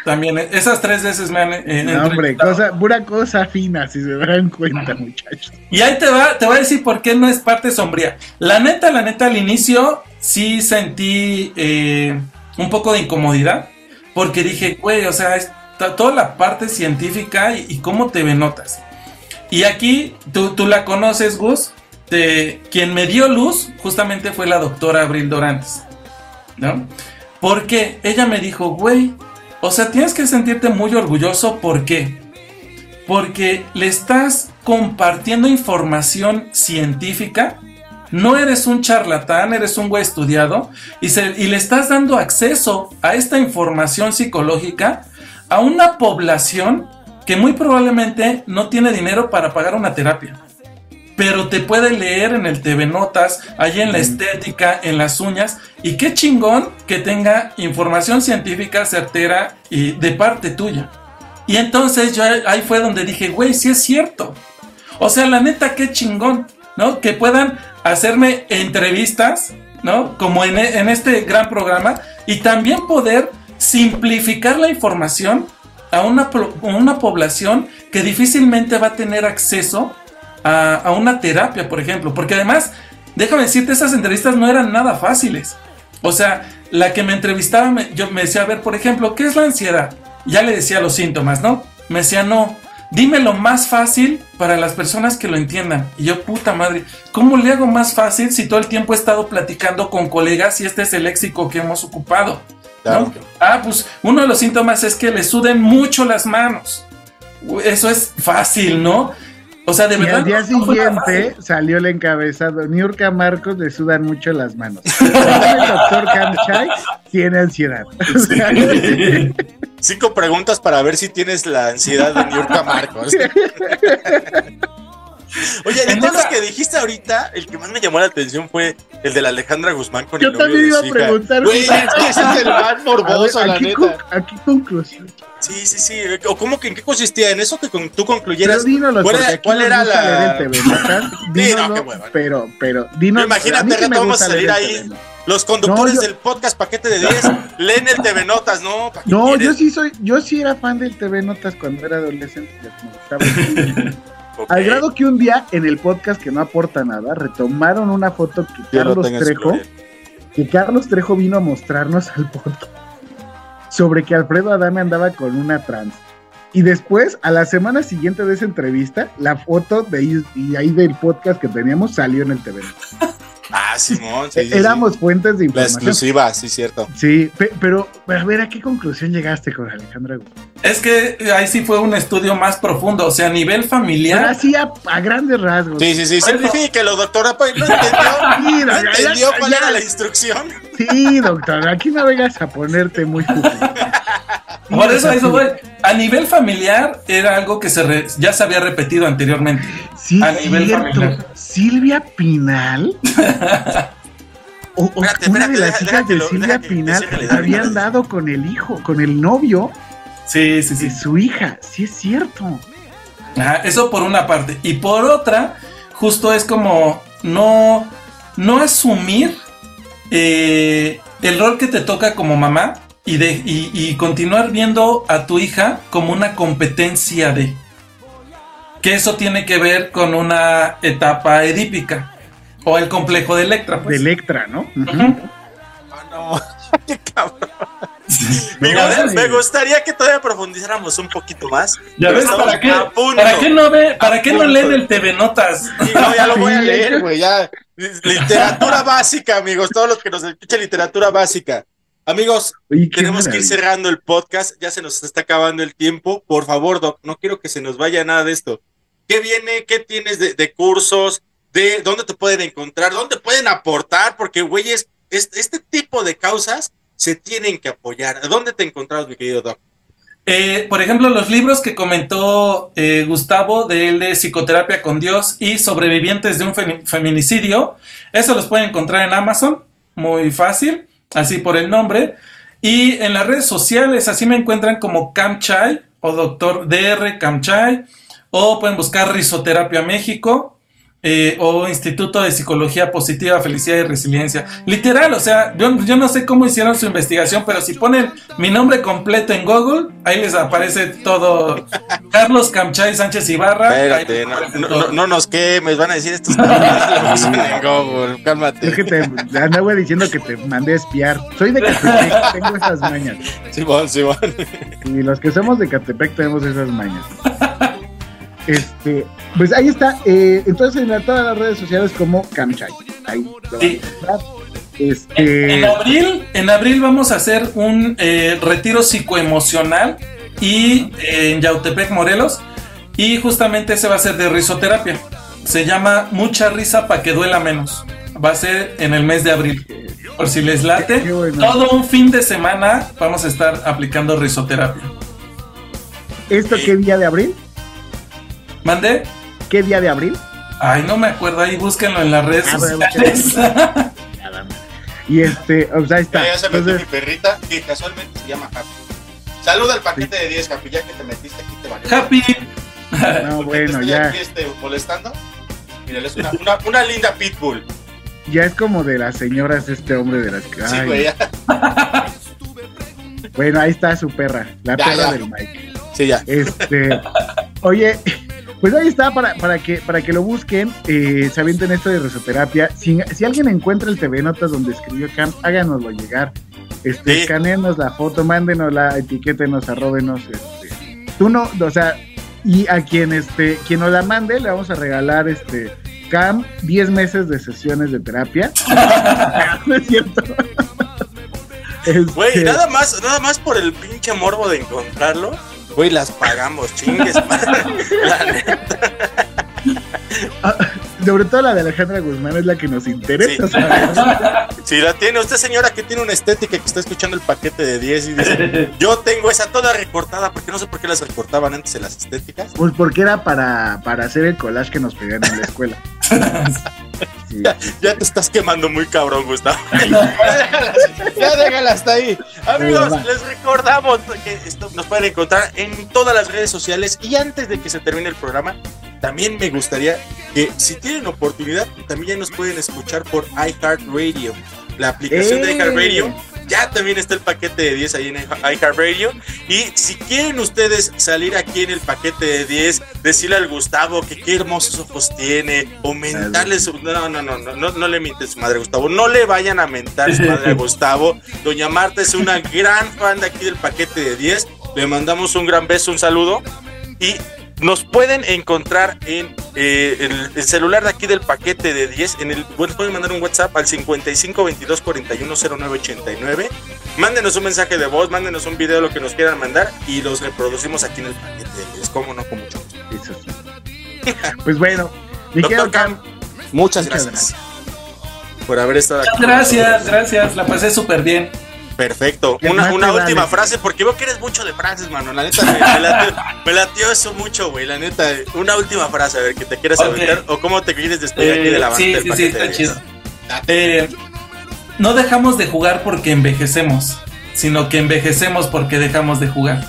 También, eh, esas tres veces me han eh, No, hombre, cosa, pura cosa fina, si se dan cuenta, muchachos. Y ahí te va, te voy a decir por qué no es parte sombría. La neta, la neta, al inicio sí sentí eh, un poco de incomodidad. Porque dije, güey, o sea, está toda la parte científica y, y cómo te notas. Y aquí, tú, tú la conoces, Gus. Te- quien me dio luz justamente fue la doctora Abril Dorantes. ¿No? Porque ella me dijo, güey, o sea, tienes que sentirte muy orgulloso. ¿Por qué? Porque le estás compartiendo información científica. No eres un charlatán, eres un güey estudiado. Y, y le estás dando acceso a esta información psicológica a una población que muy probablemente no tiene dinero para pagar una terapia. Pero te puede leer en el TV Notas, allí en la estética, en las uñas. Y qué chingón que tenga información científica certera y de parte tuya. Y entonces yo ahí fue donde dije, güey, sí es cierto. O sea, la neta, qué chingón, ¿no? Que puedan hacerme entrevistas, ¿no? Como en, en este gran programa. Y también poder simplificar la información a una, una población que difícilmente va a tener acceso a, a una terapia, por ejemplo. Porque además, déjame decirte, esas entrevistas no eran nada fáciles. O sea, la que me entrevistaba, me- yo me decía, a ver, por ejemplo, ¿qué es la ansiedad? Ya le decía los síntomas, ¿no? Me decía, no, dime lo más fácil para las personas que lo entiendan. Y yo, puta madre, ¿cómo le hago más fácil si todo el tiempo he estado platicando con colegas y este es el léxico que hemos ocupado? Ah, pues uno de los síntomas es que le suden mucho las manos. Eso es fácil, ¿no? O sea, de Y verdad. al día no siguiente salió el encabezado. Niurka Marcos le sudan mucho las manos. el doctor Kamchai tiene ansiedad. O sea, fácil. Cinco preguntas para ver si tienes la ansiedad de Niurka Marcos. Oye, de todos los que dijiste ahorita, el que más me llamó la atención fue el de la Alejandra Guzmán con Yo el novio también de iba a preguntar. Güey, es que ese es el más morboso, A ver, la aquí, neta. con- aquí conclusión. Sí, sí, sí. O cómo que en qué consistía en eso que con- tú concluyeras. Pero dínoslo, ¿Cuál era- aquí cuál era la- TV no, Dínoslo, qué hueva. pero, pero, dinos. Imagínate, sí rato vamos a salir ahí. TV. Los conductores No, yo- del podcast Paquete de 10 leen el TV Notas, ¿no? ¿Pa' qué No, quieres? yo sí soy, yo sí era fan del TV Notas cuando era adolescente. ya me gustaba. Ok. Al grado que un día en el podcast que no aporta nada, retomaron una foto que Carlos Trejo, gloria. que Carlos Trejo vino a mostrarnos al podcast sobre que Alfredo Adame andaba con una trans. Y después, a la semana siguiente de esa entrevista, la foto de y ahí del podcast que teníamos salió en el TV. Ah, Simón, sí, sí, sí. Éramos fuentes de La información. exclusiva, sí, cierto. Sí, pe- pero a ver, ¿a qué conclusión llegaste con Alejandra? Es que ahí sí fue un estudio más profundo, o sea, a nivel Pero familiar. así a, a grandes rasgos. Sí, sí, sí, Bueno. simplifíquelo, doctora. pues, ¿No entendió? Sí, ¿No ya- entendió ya- cuál ya- era la instrucción? Sí, doctor, aquí no vengas a ponerte muy. Por eso, eso fue. A nivel familiar era algo que se re- ya se había repetido anteriormente. Sí, A nivel cierto. familiar. Silvia Pinal. O, o Espérate, una espérate, de las hijas de Silvia Pinal Silvia le da habían ganas. dado con el hijo, con el novio Sí, sí, de sí. su hija. Sí, es cierto. Ajá, eso por una parte. Y por otra, justo es como no, no asumir eh, el rol que te toca como mamá y, de, y, y continuar viendo a tu hija como una competencia de. Que eso tiene que ver con una etapa edípica. O el complejo de Electra. De Pues. Electra, ¿no? Ah, no. Qué cabrón. Me, gusta- gustaría que todavía profundizáramos un poquito más. ¿Ya ves para qué, para qué no ve, para qué no leen el TV Notas? Sí, no, ya lo voy a leer, güey. Ya. Literatura básica, amigos. Todos los que nos escuchan literatura básica. Amigos, Oye, tenemos que ir cerrando el podcast. Ya se nos está acabando el tiempo. Por favor, Doc, no quiero que se nos vaya nada de esto. ¿Qué viene? ¿Qué tienes de, de cursos? ¿De dónde te pueden encontrar? ¿Dónde pueden aportar? Porque, güeyes, es- este tipo de causas se tienen que apoyar. ¿Dónde te encontramos, mi querido Doc? Eh, por ejemplo, los libros que comentó eh, Gustavo de él de Psicoterapia con Dios y Sobrevivientes de un femi- feminicidio, eso los pueden encontrar en Amazon, muy fácil, así por el nombre. Y en las redes sociales, así me encuentran como Camchai o Doctor DR Camchai, o pueden buscar Risoterapia México. Eh, o Instituto de Psicología Positiva, Felicidad y Resiliencia. Literal, o sea, yo, yo no sé cómo hicieron su investigación, pero si ponen mi nombre completo en Google, ahí les aparece todo. Carlos Camchay Sánchez Ibarra. Espérate, no, no, no- no nos quemes, van a decir estos en Google, cálmate. Es que te andaba diciendo que te mandé a espiar. Soy de Catepec, tengo esas mañas. Simón, Simón. Y los que somos de Catepec tenemos esas mañas. Este, pues ahí está. eh, entonces en todas las redes sociales como Camchay. Ahí lo Sí. En, Este, en abril, en abril vamos a hacer un eh, retiro psicoemocional y eh, en Yautepec, Morelos. Y justamente ese va a ser de risoterapia. Se llama Mucha risa para que duela menos. Va a ser en el mes de abril. Por si les late, bueno. todo un fin de semana vamos a estar aplicando risoterapia. ¿Esto qué día de abril? ¿Mande? ¿Qué día de abril? Ay, no me acuerdo, ahí búsquenlo en las redes Ah, sociales. Y este, pues ahí está. Ya, ya se metió Entonces, mi perrita, que casualmente se llama Happy. Saluda al paquete de 10, Happy, ya que te metiste aquí te valió. Happy. no, Porque bueno, te ya, aquí este, molestando. Mira, es una, una, una linda pitbull. ya es como de las señoras este hombre de las que. Sí, ay, güey, ya. bueno, ahí está su perra, la Ya, perra ya. del Mike. Sí, ya. Este, oye, pues ahí está para, para que para que lo busquen, eh, se avienten esto de risoterapia. Si, si alguien encuentra el TV Notas donde escribió Cam, háganoslo llegar. Este, Sí. escaneenos la foto, mándenosla, etiquétenos, arrobenos, este. Tú no, o sea, y a quien este, quien nos la mande, le vamos a regalar este Cam 10 meses de sesiones de terapia. no es cierto. Güey, Este, nada más, nada más por el pinche morbo de encontrarlo. Güey, las pagamos, chingues. madre. La neta. sobre todo la de Alejandra Guzmán es la que nos interesa Sí. Si la tiene usted, señora, que tiene una estética que está escuchando el paquete de 10 y dice, yo tengo esa toda recortada, porque no sé por qué las recortaban antes en las estéticas. Pues porque era para, para hacer el collage que nos pedían en la escuela. Ya te estás quemando muy cabrón, Gustavo. ya déjala hasta ahí. Amigos, les recordamos que esto nos pueden encontrar en todas las redes sociales. Y antes de que se termine el programa, también me gustaría que si tienen oportunidad, también ya nos pueden escuchar por iHeartRadio. La aplicación de ¡Eh! iHeartRadio. Ya también está el paquete de 10 ahí en iHeartRadio. Y si quieren ustedes salir aquí en el paquete de 10, decirle al Gustavo que qué hermosos ojos tiene, o mentarle su. No, no, no, no, no, no le mienten su madre Gustavo. No le vayan a mentar su madre a Gustavo. Doña Marta es una gran fan de aquí del paquete de 10. Le mandamos un gran beso, un saludo. Y nos pueden encontrar en eh, el, el celular de aquí del paquete de 10. En el, bueno, pueden mandar un WhatsApp al 55 22 41 09 89. Mándenos un mensaje de voz, mándenos un video, lo que nos quieran mandar. Y los reproducimos aquí en el paquete de 10. Como no, con mucho gusto. Eso sí. Pues bueno, mi Doctor querido Cam, Cam, muchas Muchas gracias por haber estado aquí. Gracias, gracias, la pasé súper bien. Perfecto. ¿Qué Una, última frase, porque veo que eres mucho de frases, mano. La neta, me, me latió, me latió eso mucho, güey. La neta, una última frase, a ver, que te quieras Ok. aventar o cómo te quieres despedir aquí de la Eh, banda sí, sí, sí, está de chido. Eh, no dejamos de jugar porque envejecemos, sino que envejecemos porque dejamos de jugar.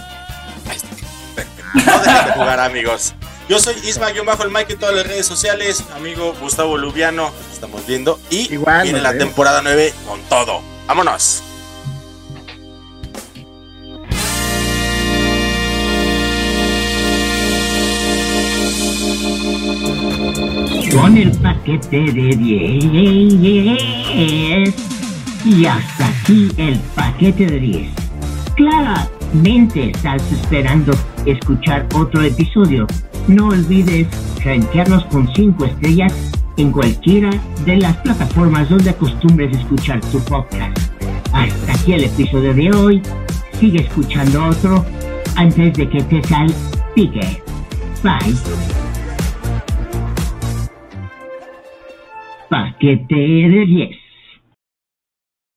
No dejen de jugar, amigos. Yo soy Isma, yo bajo el Mike en todas las redes sociales. Amigo Gustavo Lubiano, estamos viendo. Y Igual, viene la temporada 9 con todo. ¡Vámonos! Con el paquete de 10. Y hasta aquí el paquete de 10. Claramente estás esperando escuchar otro episodio. No olvides rankearnos con 5 estrellas en cualquiera de las plataformas donde acostumbres escuchar tu podcast. Hasta aquí el episodio de hoy. Sigue escuchando otro antes de que te salpique. Bye. Paquete de 10.